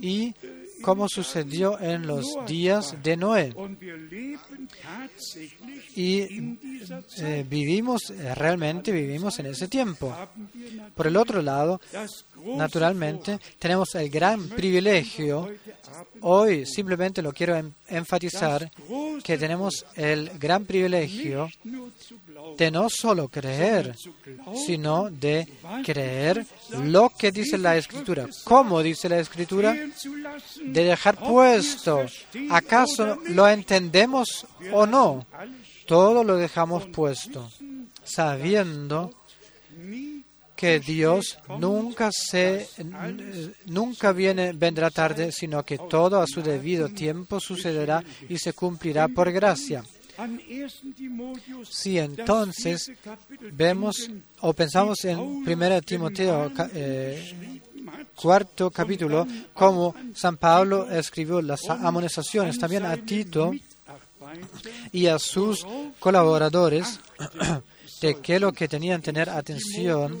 y como sucedió en los días de Noé. Y eh, vivimos, eh, realmente vivimos en ese tiempo. Por el otro lado, naturalmente, tenemos el gran privilegio, hoy simplemente lo quiero em- enfatizar, que tenemos el gran privilegio de no solo creer, sino de creer lo que dice la Escritura. ¿Cómo dice la Escritura? De dejar puesto. ¿Acaso lo entendemos o no? Todo lo dejamos puesto, sabiendo que Dios nunca se nunca viene vendrá tarde, sino que todo a su debido tiempo sucederá y se cumplirá por gracia. an 1. Timotheus Si entonces vemos o pensamos en 1 Timoteo eh, cuarto capítulo, como San Pablo escribió las amonestaciones también a Tito y a sus colaboradores de que lo que tenían tener atención,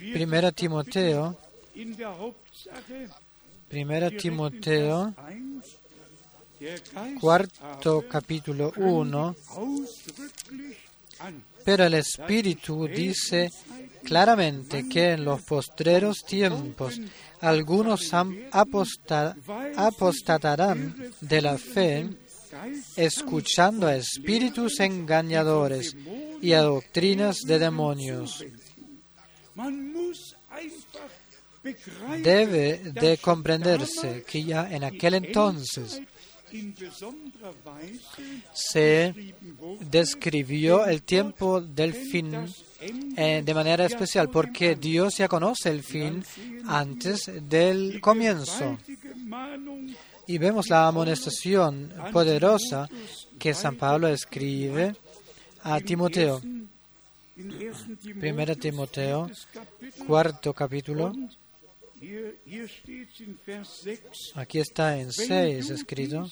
1 Timoteo, 1 Timoteo, 1 cuarto capítulo 1, pero el Espíritu dice claramente que en los postreros tiempos algunos apostatarán de la fe, escuchando a espíritus engañadores y a doctrinas de demonios. Debe de comprenderse que ya en aquel entonces se describió el tiempo del fin eh, de manera especial porque Dios ya conoce el fin antes del comienzo. Y vemos la amonestación poderosa que San Pablo escribe a Timoteo. Primera Timoteo, cuarto capítulo. Aquí está en 6 escrito.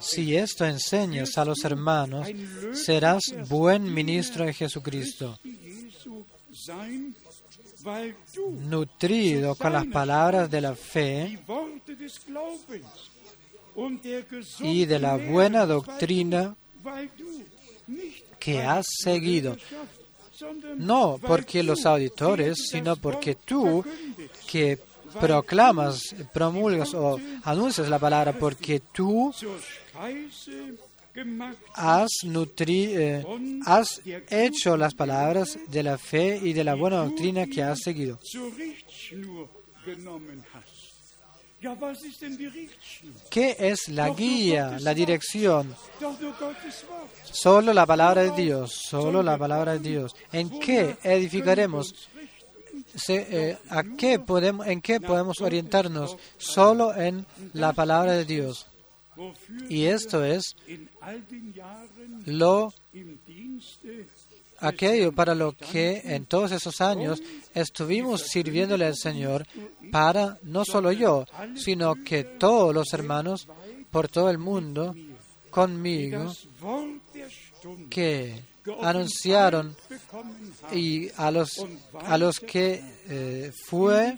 Si esto enseñas a los hermanos, serás buen ministro de Jesucristo, nutrido con las palabras de la fe y de la buena doctrina que has seguido, no porque los auditores, sino porque tú que proclamas, promulgas o anuncias la palabra, porque tú has, nutri, has hecho las palabras de la fe y de la buena doctrina que has seguido. ¿Qué es la guía, la dirección? Solo la palabra de Dios, solo la palabra de Dios. ¿En qué edificaremos? Eh, ¿a qué podemos, ¿En qué podemos orientarnos? Solo en la palabra de Dios. Y esto es lo aquello para lo que en todos esos años estuvimos sirviéndole al Señor para no solo yo, sino que todos los hermanos por todo el mundo conmigo que anunciaron y a los, a los que eh, fue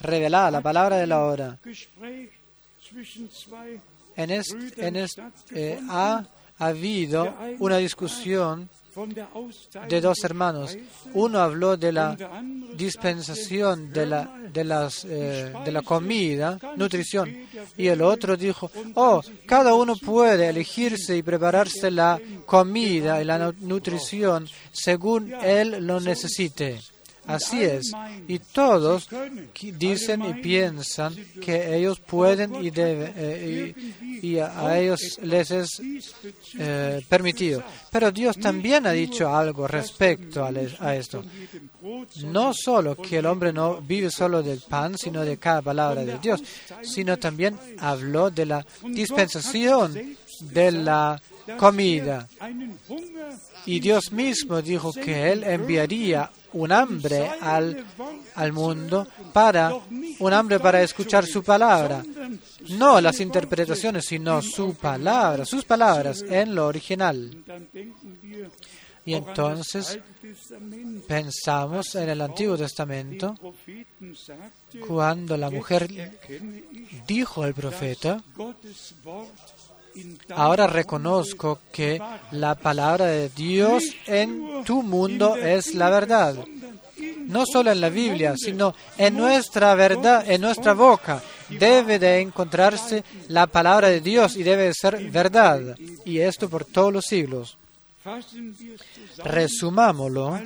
revelada la palabra de la hora. En este, en este, ha habido una discusión de dos hermanos. Uno habló de la dispensación de la, de, eh, de la comida, nutrición, y el otro dijo, oh, cada uno puede elegirse y prepararse la comida y la nutrición según él lo necesite. Así es. Y todos dicen y piensan que ellos pueden y deben, eh, y, a ellos les es eh, permitido. Pero Dios también ha dicho algo respecto a, esto. No solo que el hombre no vive solo del pan, sino de cada palabra de Dios, sino también habló de la dispensación de la comida. Y Dios mismo dijo que Él enviaría un hambre al, al mundo para un hambre para escuchar su palabra. No las interpretaciones, sino su palabra, sus palabras en lo original. Y entonces pensamos en el Antiguo Testamento cuando la mujer dijo al profeta, Ahora reconozco que la palabra de Dios en tu mundo es la verdad. No solo en la Biblia, sino en nuestra verdad, en nuestra boca. Debe de encontrarse la palabra de Dios y debe de ser verdad. Y esto por todos los siglos. Resumámoslo.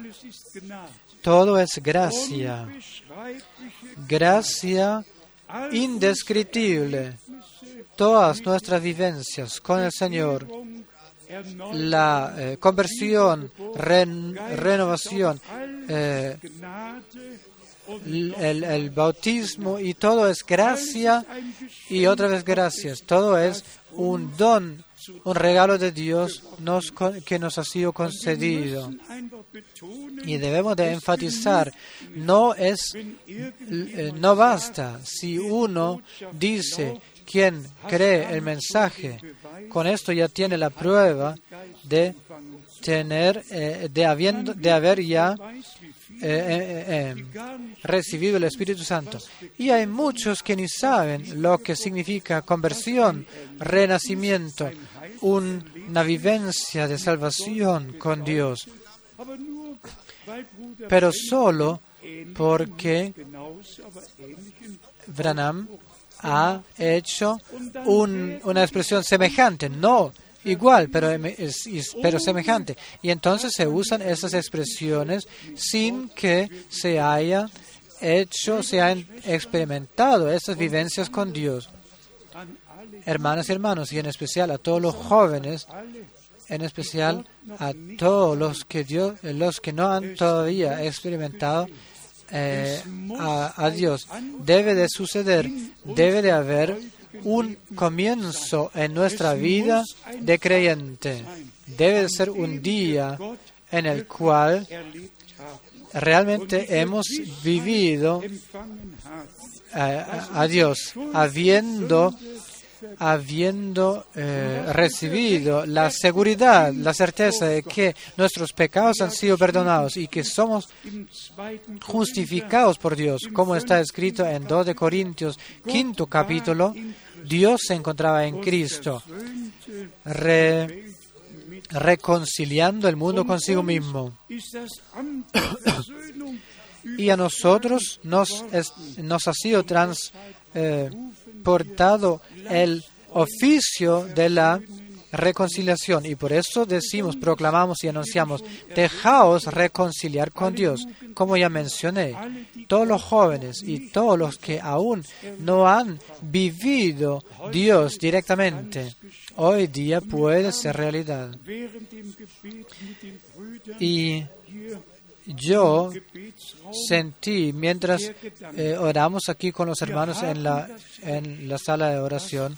Todo es gracia. Gracia indescriptible todas nuestras vivencias con el Señor, la eh, conversión, renovación, eh, el, bautismo y todo es gracia y otra vez gracias. Todo es un don, un regalo de Dios que nos ha sido concedido. Y debemos de enfatizar, no es, eh, no basta si uno dice quien cree el mensaje, con esto ya tiene la prueba de tener, eh, de, habiendo, de haber ya eh, eh, recibido el Espíritu Santo. Y hay muchos que ni saben lo que significa conversión, renacimiento, una vivencia de salvación con Dios. Pero solo porque Branham ha hecho un- una expresión semejante, no igual, pero, em- es- pero semejante. Y entonces se usan esas expresiones sin que se haya hecho, se hayan experimentado esas vivencias con Dios. Hermanas y hermanos, y en especial a todos los jóvenes, en especial a todos los que Dios, los que no han todavía experimentado eh, a, a Dios. Debe de suceder, debe de haber un comienzo en nuestra vida de creyente. Debe de ser un día en el cual realmente hemos vivido eh, a, a Dios, habiendo habiendo eh, recibido la seguridad, la certeza de que nuestros pecados han sido perdonados y que somos justificados por Dios, como está escrito en 2 de Corintios, quinto capítulo, Dios se encontraba en Cristo, re- reconciliando el mundo consigo mismo. Y a nosotros nos, nos ha sido transportado el oficio de la reconciliación. Y por eso decimos, proclamamos y anunciamos, dejaos reconciliar con Dios. Como ya mencioné, todos los jóvenes y todos los que aún no han vivido Dios directamente, hoy día puede ser realidad. Y yo sentí mientras eh, oramos aquí con los hermanos en la, en la sala de oración,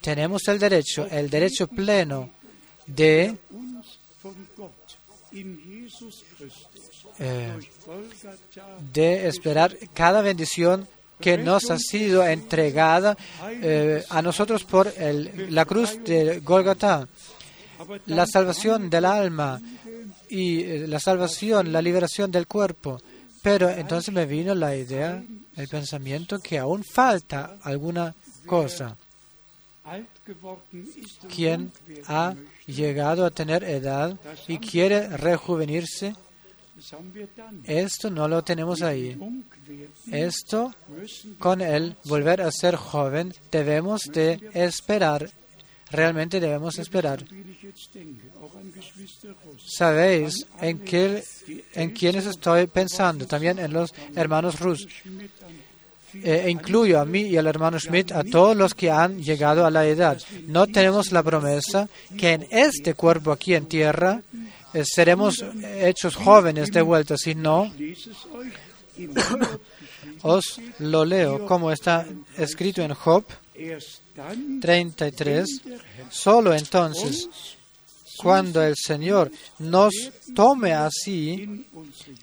tenemos el derecho, el derecho pleno de eh, de esperar cada bendición que nos ha sido entregada eh, a nosotros por la cruz de Golgotha. La salvación del alma y eh, la salvación, la liberación del cuerpo. Pero entonces me vino la idea, el pensamiento que aún falta alguna cosa. Quien ha llegado a tener edad y quiere rejuvenirse, esto no lo tenemos ahí. Esto, con el volver a ser joven, debemos de esperar. Realmente debemos esperar. Sabéis en qué, en quiénes estoy pensando, también en los hermanos Rus. Eh, incluyo a mí y al hermano Schmidt, a todos los que han llegado a la edad. No tenemos la promesa que en este cuerpo aquí en tierra eh, seremos hechos jóvenes de vuelta, sino os lo leo como está escrito en Job 33. Solo entonces, cuando el Señor nos tome así,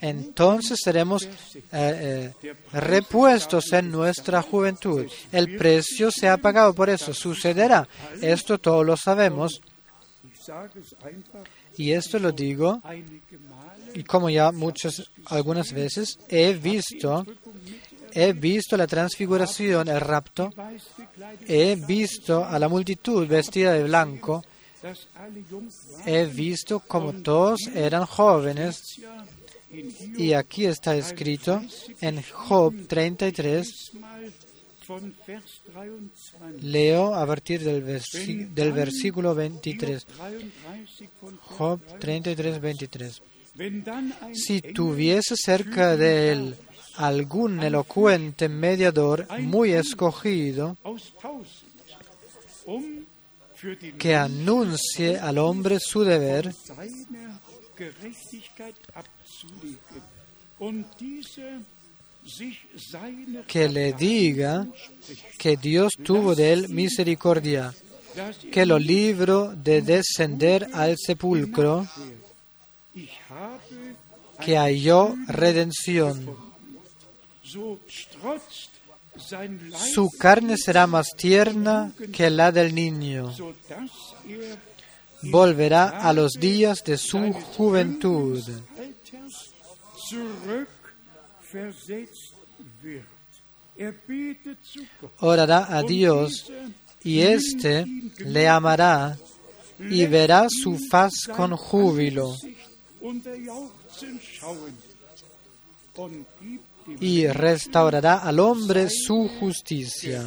entonces seremos eh, eh, repuestos en nuestra juventud. El precio se ha pagado por eso. Sucederá. Esto todos lo sabemos. Y esto lo digo, y como ya muchas, algunas veces he visto, he visto la transfiguración, el rapto, he visto a la multitud vestida de blanco, he visto como todos eran jóvenes, y aquí está escrito en Job 33, leo a partir del, versi- del versículo 23, Job 33, 23. Si tuviese cerca de él algún elocuente mediador muy escogido que anuncie al hombre su deber, que le diga que Dios tuvo de él misericordia, que lo libró de descender al sepulcro, que halló redención. Su carne será más tierna que la del niño. er Volverá a los días de su juventud. Er. Orará a Dios y éste le amará y verá su faz con júbilo Y restaurará al hombre su justicia.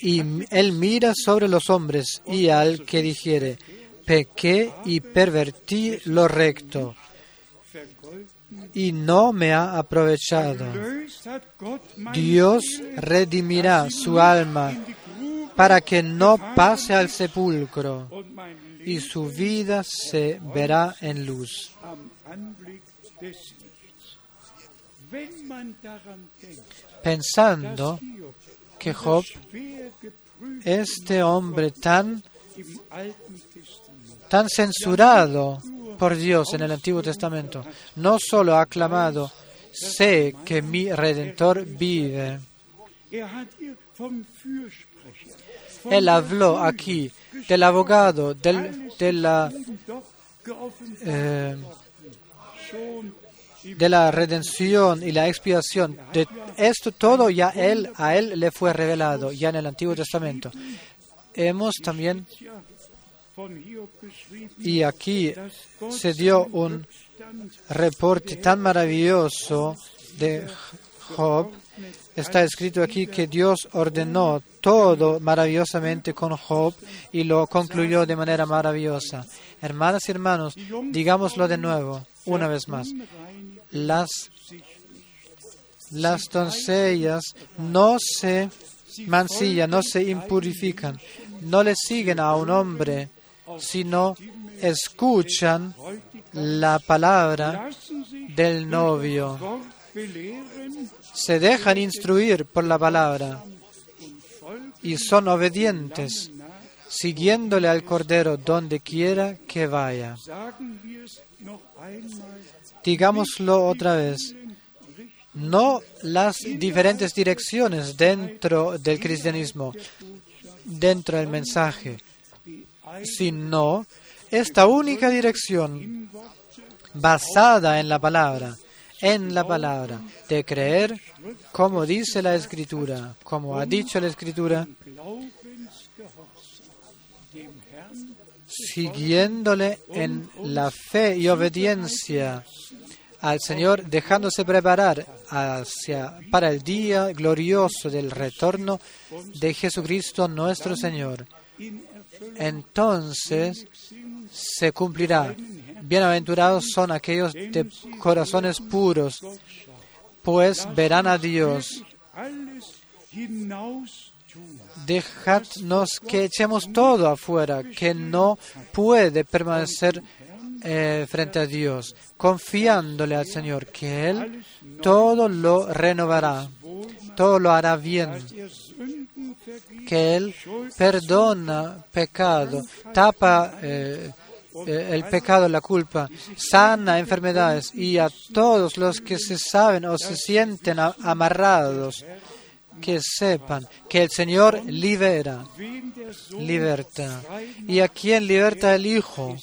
Y él mira sobre los hombres y al que dijere, pequé y pervertí lo recto y no me ha aprovechado. Dios redimirá su alma para que no pase al sepulcro y su vida se verá en luz. Pensando que Job, este hombre tan, tan censurado por Dios en el Antiguo Testamento, no solo ha clamado, sé que mi Redentor vive. Él habló aquí del abogado, del, de la eh, de la redención y la expiación. De esto todo ya él, a él le fue revelado, ya en el Antiguo Testamento. Hemos también, y aquí se dio un reporte tan maravilloso de Job. Está escrito aquí que Dios ordenó todo maravillosamente con Job y lo concluyó de manera maravillosa. Hermanas y hermanos, digámoslo de nuevo, una vez más. Las Las doncellas no se mancillan, no se impurifican, no le siguen a un hombre, sino escuchan la palabra del novio. Se dejan instruir por la palabra y son obedientes, siguiéndole al Cordero donde quiera que vaya. Digámoslo otra vez. No las diferentes direcciones dentro del cristianismo, dentro del mensaje, sino esta única dirección basada en la palabra, en la palabra, de creer como dice la Escritura, como ha dicho la Escritura, siguiéndole en la fe y obediencia al Señor, dejándose preparar hacia, para el día glorioso del retorno de Jesucristo nuestro Señor. Entonces se cumplirá. Bienaventurados son aquellos de corazones puros, pues verán a Dios. Dejadnos que echemos todo afuera, que no puede permanecer eh, frente a Dios, confiándole al Señor, que Él todo lo renovará, todo lo hará bien, que Él perdona pecado, tapa eh, el pecado, la culpa, sana enfermedades y a todos los que se saben o se sienten amarrados, que sepan que el Señor libera, liberta. Y a quien liberta el Hijo,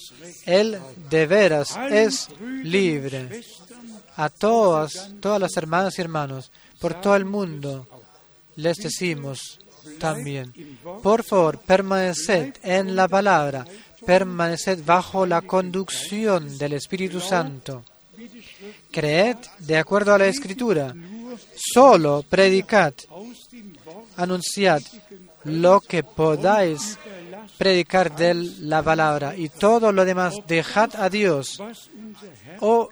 Él de veras es libre. A todas, todas las hermanas y hermanos, por todo el mundo, les decimos también, por favor, permaneced en la palabra, permaneced bajo la conducción del Espíritu Santo. Creed de acuerdo a la Escritura, solo predicad, anunciad lo que podáis predicar de la palabra y todo lo demás. Dejad a Dios. O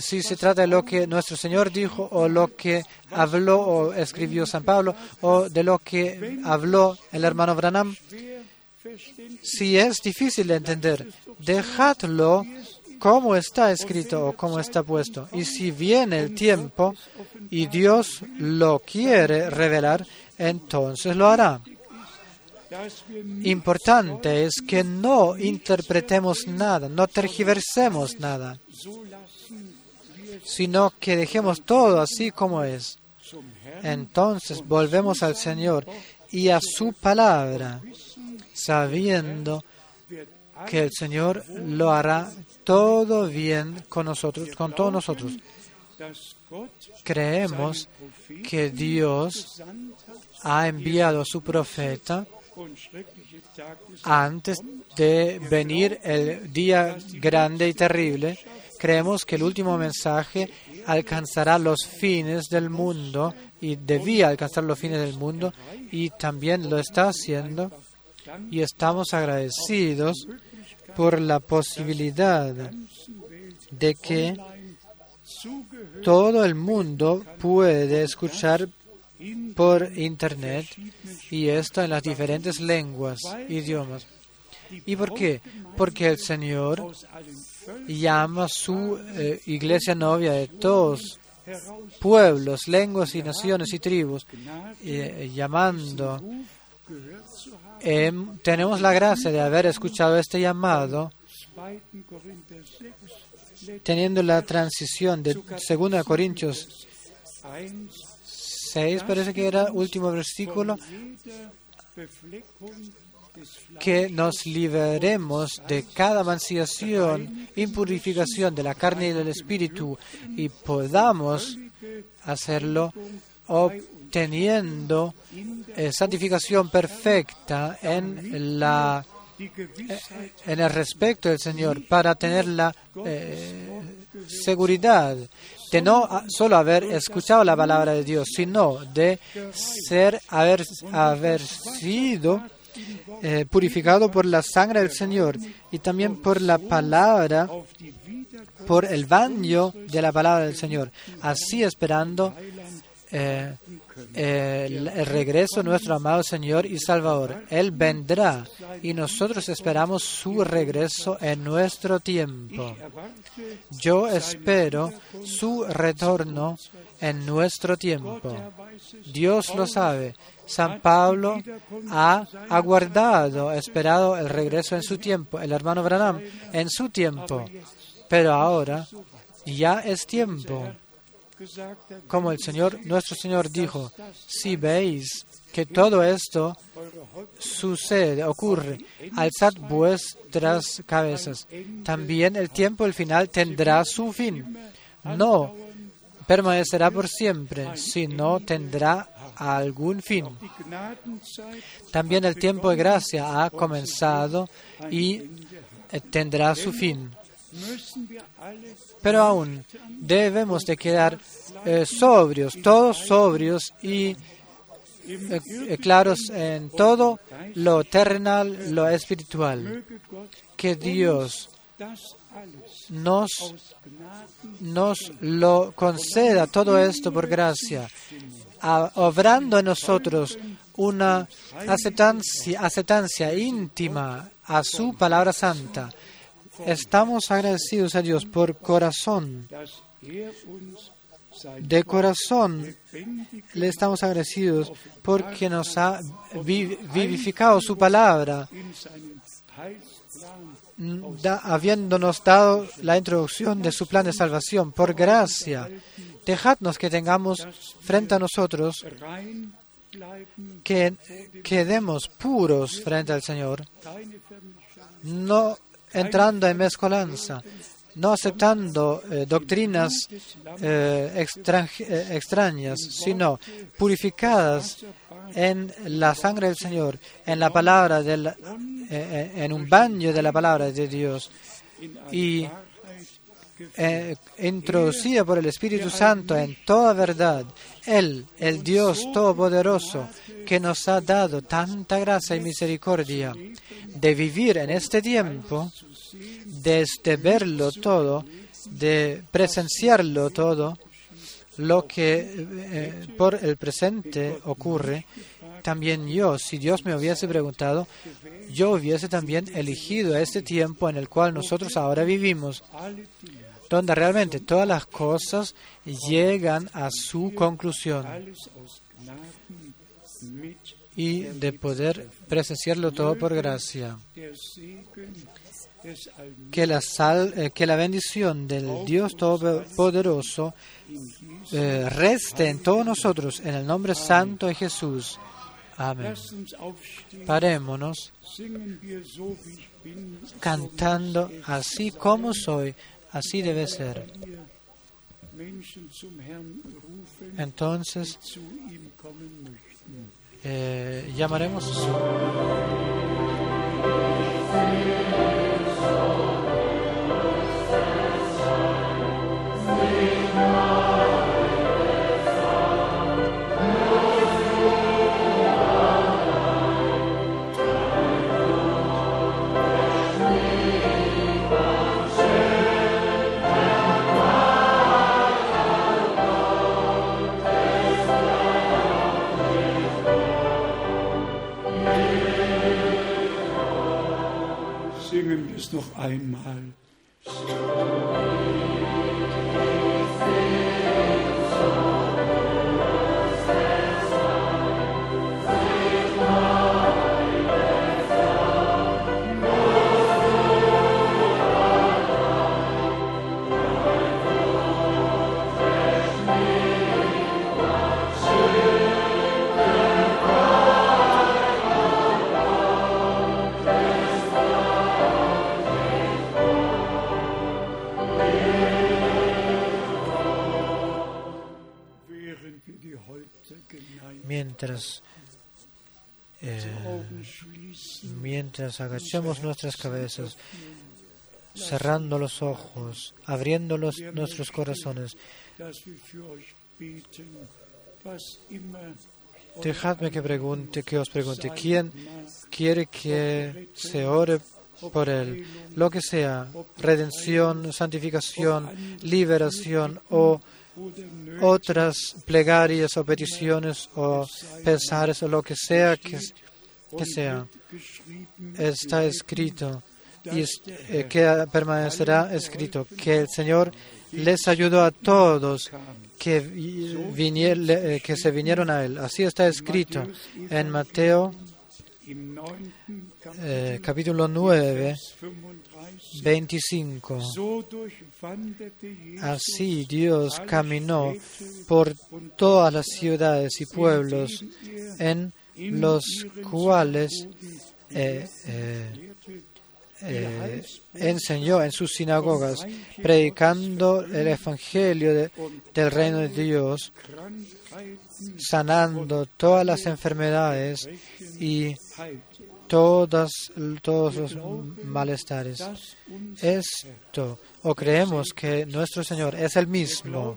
si se trata de lo que nuestro Señor dijo o lo que habló o escribió San Pablo o de lo que habló el hermano Branham, si es difícil de entender, dejadlo como está escrito o como está puesto. Y si viene el tiempo y Dios lo quiere revelar, entonces lo hará. importante es que no interpretemos nada, no tergiversemos nada, sino que dejemos todo así como es. Entonces volvemos al Señor y a su palabra, sabiendo que el Señor lo hará todo bien con nosotros, con todos nosotros. Creemos que Dios ha enviado a su profeta antes de venir el día grande y terrible. Creemos que el último mensaje alcanzará los fines del mundo y debía alcanzar los fines del mundo y también lo está haciendo y estamos agradecidos por la posibilidad de que todo el mundo puede escuchar por Internet y esto en las diferentes lenguas, idiomas. ¿Y por qué? Porque el Señor llama a su eh, iglesia novia de todos pueblos, lenguas y naciones y tribus, eh, llamando. Em, tenemos la gracia de haber escuchado este llamado teniendo la transición de 2 Corintios 6, parece que era último versículo, que nos liberemos de cada mancillación, impurificación de la carne y del espíritu y podamos hacerlo obteniendo eh, santificación perfecta en la en el respecto del Señor para tener la eh, seguridad de no solo haber escuchado la palabra de Dios, sino de ser haber, haber sido eh, purificado por la sangre del Señor y también por la palabra, por el baño de la palabra del Señor, así esperando eh, el, regreso de nuestro amado Señor y Salvador. Él vendrá y nosotros esperamos su regreso en nuestro tiempo. Yo espero su retorno en nuestro tiempo. Dios lo sabe. San Pablo ha aguardado, esperado el regreso en su tiempo. El hermano Branham en su tiempo. Pero ahora ya es tiempo como el Señor, nuestro Señor dijo, si veis que todo esto sucede, ocurre, alzad vuestras cabezas. También el tiempo, el final, tendrá su fin. No permanecerá por siempre, sino tendrá algún fin. También el tiempo de gracia ha comenzado y tendrá su fin. Pero aún debemos de quedar eh, sobrios, todos sobrios y eh, claros en todo lo terrenal, lo espiritual. Que Dios nos, nos lo conceda todo esto por gracia, obrando en nosotros una aceptancia, aceptancia íntima a su palabra santa Estamos agradecidos a Dios por corazón. De corazón le estamos agradecidos porque nos ha vivificado su palabra, habiéndonos dado la introducción de su plan de salvación. Por gracia, dejadnos que tengamos frente a nosotros que quedemos puros frente al Señor, no entrando en mezcolanza, no aceptando eh, doctrinas eh, eh, extrañas, sino purificadas en la sangre del Señor, en la palabra del, en un baño de la palabra de Dios y introducida por el Espíritu Santo en toda verdad. Él, el Dios Todopoderoso, que nos ha dado tanta gracia y misericordia de vivir en este tiempo, de verlo todo, de presenciarlo todo, lo que eh, por el presente ocurre, también yo, si Dios me hubiese preguntado, yo hubiese también elegido este tiempo en el cual nosotros ahora vivimos, donde realmente todas las cosas llegan a su conclusión y de poder presenciarlo todo por gracia. Que la, sal, eh, que la bendición del Dios Todopoderoso eh, reste en todos nosotros, en el nombre santo de Jesús. Amén. Parémonos cantando así como soy, así debe ser. Entonces eh, llamaremos noch einmal. Mientras eh, mientras agachamos nuestras cabezas, cerrando los ojos, abriendo los- nuestros corazones. Dejadme que pregunte, que os pregunte, ¿quién quiere que se ore por él? Lo que sea, redención, santificación, liberación o otras plegarias o peticiones o pesares o lo que sea que, que sea, está escrito y eh, que permanecerá escrito que el Señor les ayudó a todos que, vi- vinier- eh, que se vinieron a Él. Así está escrito en Mateo eh, capítulo 9, Vers 35. 25. So durchwanderte Jesus Así Dios caminó por todas las ciudades y pueblos en los cuales eh, eh, eh, enseñó en sus sinagogas, predicando el Evangelio de- del reino de Dios, sanando todas las enfermedades y. todas, todos los malestares. Esto, o creemos que nuestro Señor es el mismo,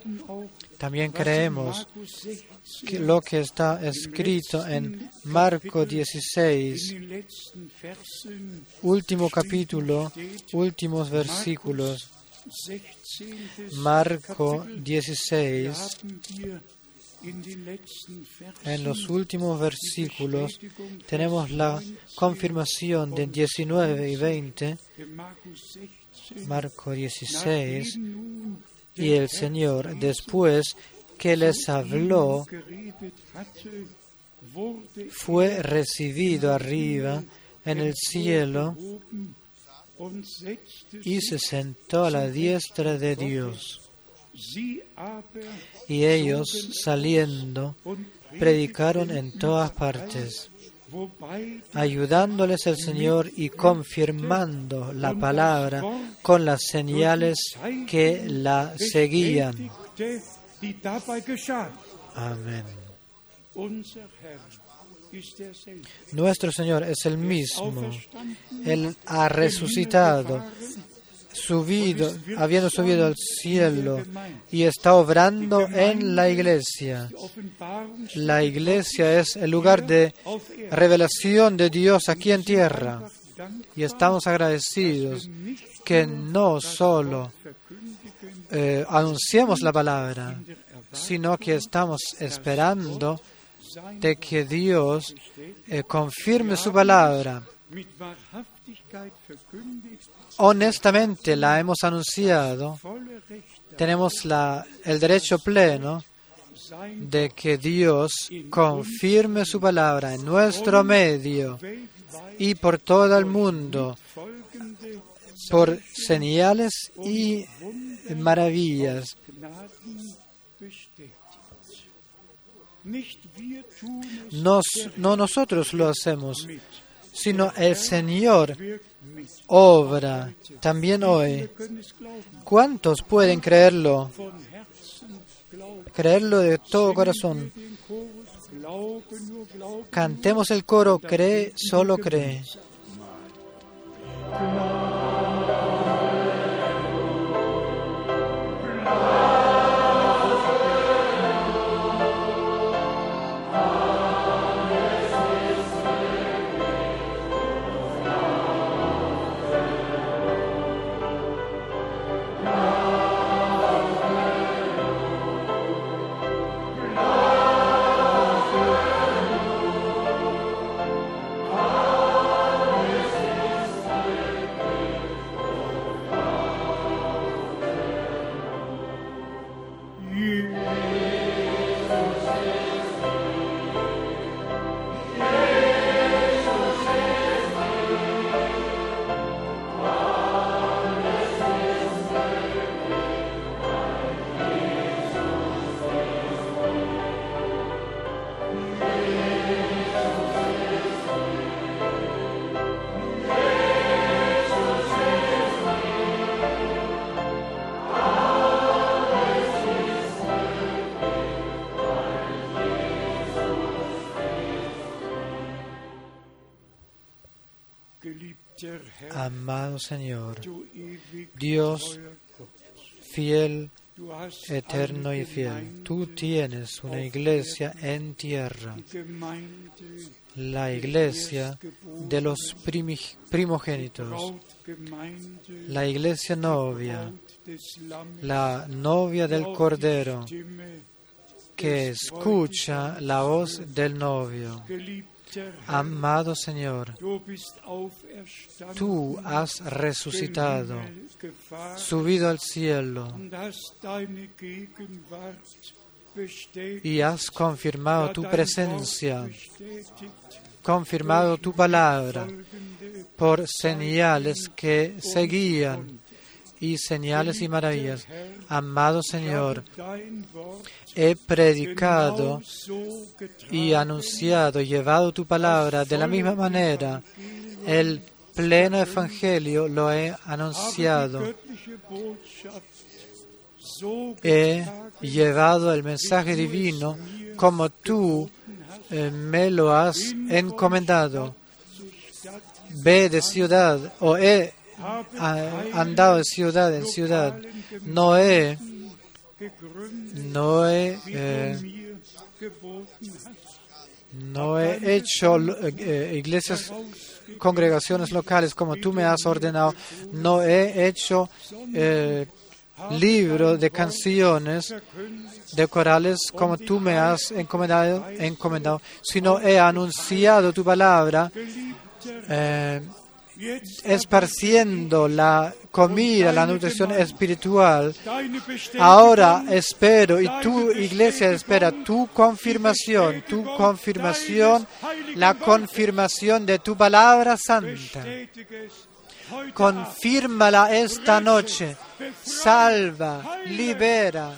también creemos Markus 16 que lo que está escrito en Marco in 16, den letzten Versen último capítulo, últimos versículos, 16 des Marco Kapitel 16, en los últimos versículos tenemos la confirmación de 19 y 20, de Markus 16. Marco 16, Nachdem nun y el Señor, después que les habló, fue recibido arriba en el cielo y se sentó a la diestra de Dios. Y ellos, saliendo, predicaron en todas partes, ayudándoles el Señor y confirmando la palabra con las señales que la seguían. Amén. Nuestro Señor es el mismo. Él ha resucitado, subido, habiendo subido al cielo y está obrando en la iglesia. La iglesia es el lugar de revelación de Dios aquí en tierra. Y estamos agradecidos que no solo eh, anunciemos la palabra, sino que estamos esperando de que Dios eh, confirme su palabra. Honestamente la hemos anunciado, tenemos el derecho pleno de que Dios confirme su palabra en nuestro medio y por todo el mundo por señales y maravillas. No nosotros lo hacemos, sino el Señor obra también hoy. ¿Cuántos pueden creerlo? Creerlo de todo corazón. Cantemos el coro, cree, solo cree. Señor, Dios fiel, eterno y fiel, tú tienes una iglesia en tierra, la iglesia de los primogénitos, la iglesia novia, la novia del Cordero, que escucha la voz del novio. Amado Señor, tú has resucitado, subido al cielo y has confirmado tu presencia, confirmado tu palabra por señales que seguían y señales y maravillas. Amado Señor, he predicado y anunciado, llevado tu palabra de la misma manera. El pleno evangelio lo he anunciado. He llevado el mensaje divino como tú eh, me lo has encomendado. Ve de ciudad o he andado de ciudad en ciudad. No he, no he, eh, no he hecho eh, iglesias, congregaciones locales como tú me has ordenado. No he hecho eh, libros de canciones, de corales como tú me has encomendado, encomendado sino he anunciado tu palabra. Esparciendo la comida, la nutrición espiritual. Ahora espero y tu iglesia espera tu confirmación, tu confirmación, la confirmación de tu palabra santa. Confírmala esta noche. Salva, libera,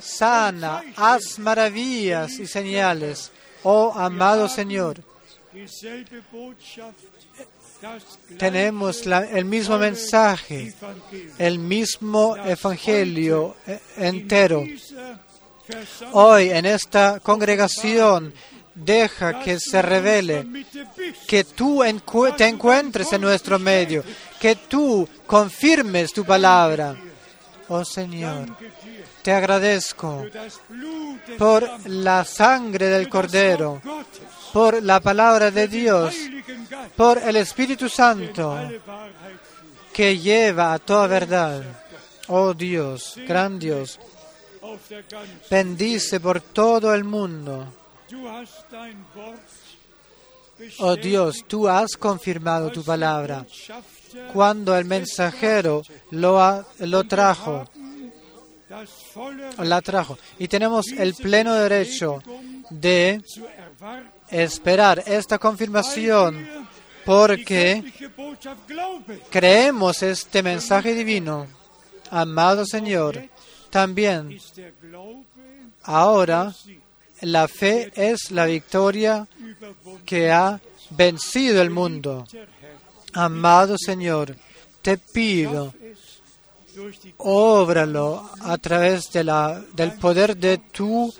sana, haz maravillas y señales. Oh amado Señor, tenemos el mismo mensaje, el mismo evangelio eh, entero. Hoy en esta congregación deja que se revele, que tú te encuentres en nuestro medio, que tú confirmes tu palabra. Oh Señor, te agradezco por la sangre del Cordero, por la palabra de Dios, por el Espíritu Santo que lleva a toda verdad. Oh Dios, gran Dios, bendice por todo el mundo. Oh Dios, tú has confirmado tu palabra. Cuando el mensajero lo, lo trajo, la trajo. Y tenemos el pleno derecho de esperar esta confirmación porque creemos este mensaje divino. Amado Señor, también ahora la fe es la victoria que ha vencido el mundo. Amado Señor, te pido, óbralo a través de la, del poder de tu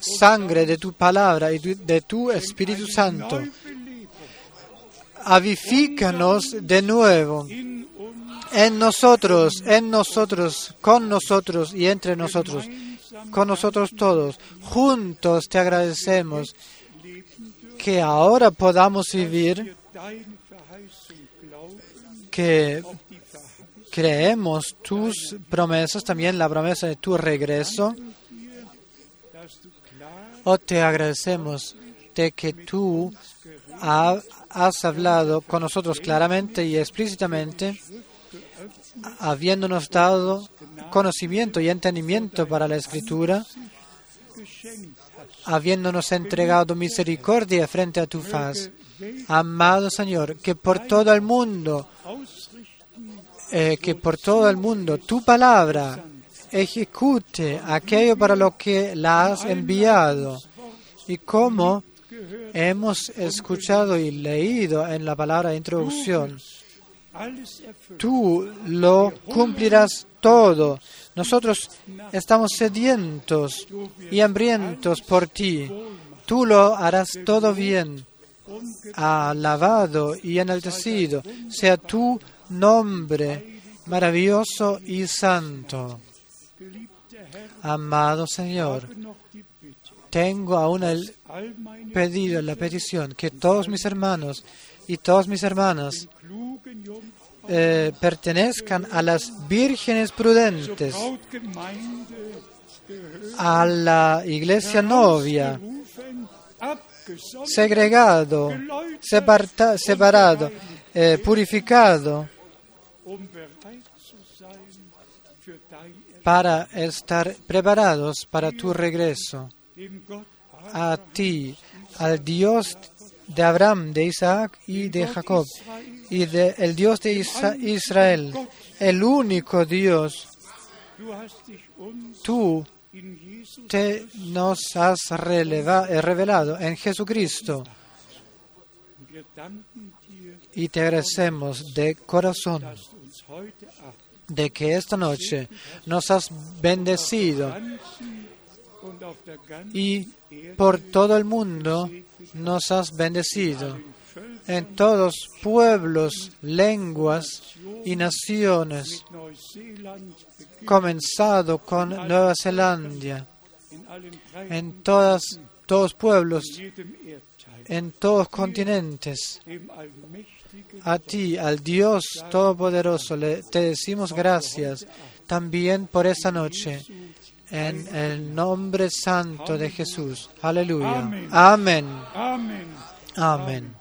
sangre, de tu palabra y de- tu Espíritu Santo. Avifícanos de nuevo en nosotros, en nosotros, con nosotros y entre nosotros, con nosotros todos. Juntos te agradecemos que ahora podamos vivir, que creemos tus promesas, también la promesa de tu regreso. Dir, dass du klar O te agradecemos de que tú ha- has hablado con nosotros claramente y explícitamente, habiéndonos dado conocimiento y entendimiento para la Escritura, habiéndonos entregado misericordia frente a tu faz. Amado Señor, que por todo el mundo, eh, que por todo el mundo tu palabra ejecute aquello para lo que la has enviado. Y como hemos escuchado y leído en la palabra introducción, tú lo cumplirás todo. Nosotros estamos sedientos y hambrientos por ti. Tú lo harás todo bien. Alabado y enaltecido sea tu nombre maravilloso y santo. Amado Señor, tengo aún el pedido, la petición, que todos mis hermanos y todas mis hermanas eh, pertenezcan a las vírgenes prudentes, a la iglesia novia, segregado, separado, eh, purificado, para estar preparados para tu regreso. A ti, al Dios de Abraham, de Isaac y de Jacob, y de, el Dios de Israel, el único Dios, tú te nos has eh, revelado en Jesucristo. Y te agradecemos de corazón de que esta noche nos has bendecido y por todo el mundo nos has bendecido en todos pueblos, lenguas y naciones, comenzado con Nueva Zelanda, en todas, todos pueblos, en todos continentes. A ti, al Dios Todopoderoso, le, te decimos gracias también por esta noche, en el nombre santo de Jesús. Aleluya. Amén. Amén. Amén.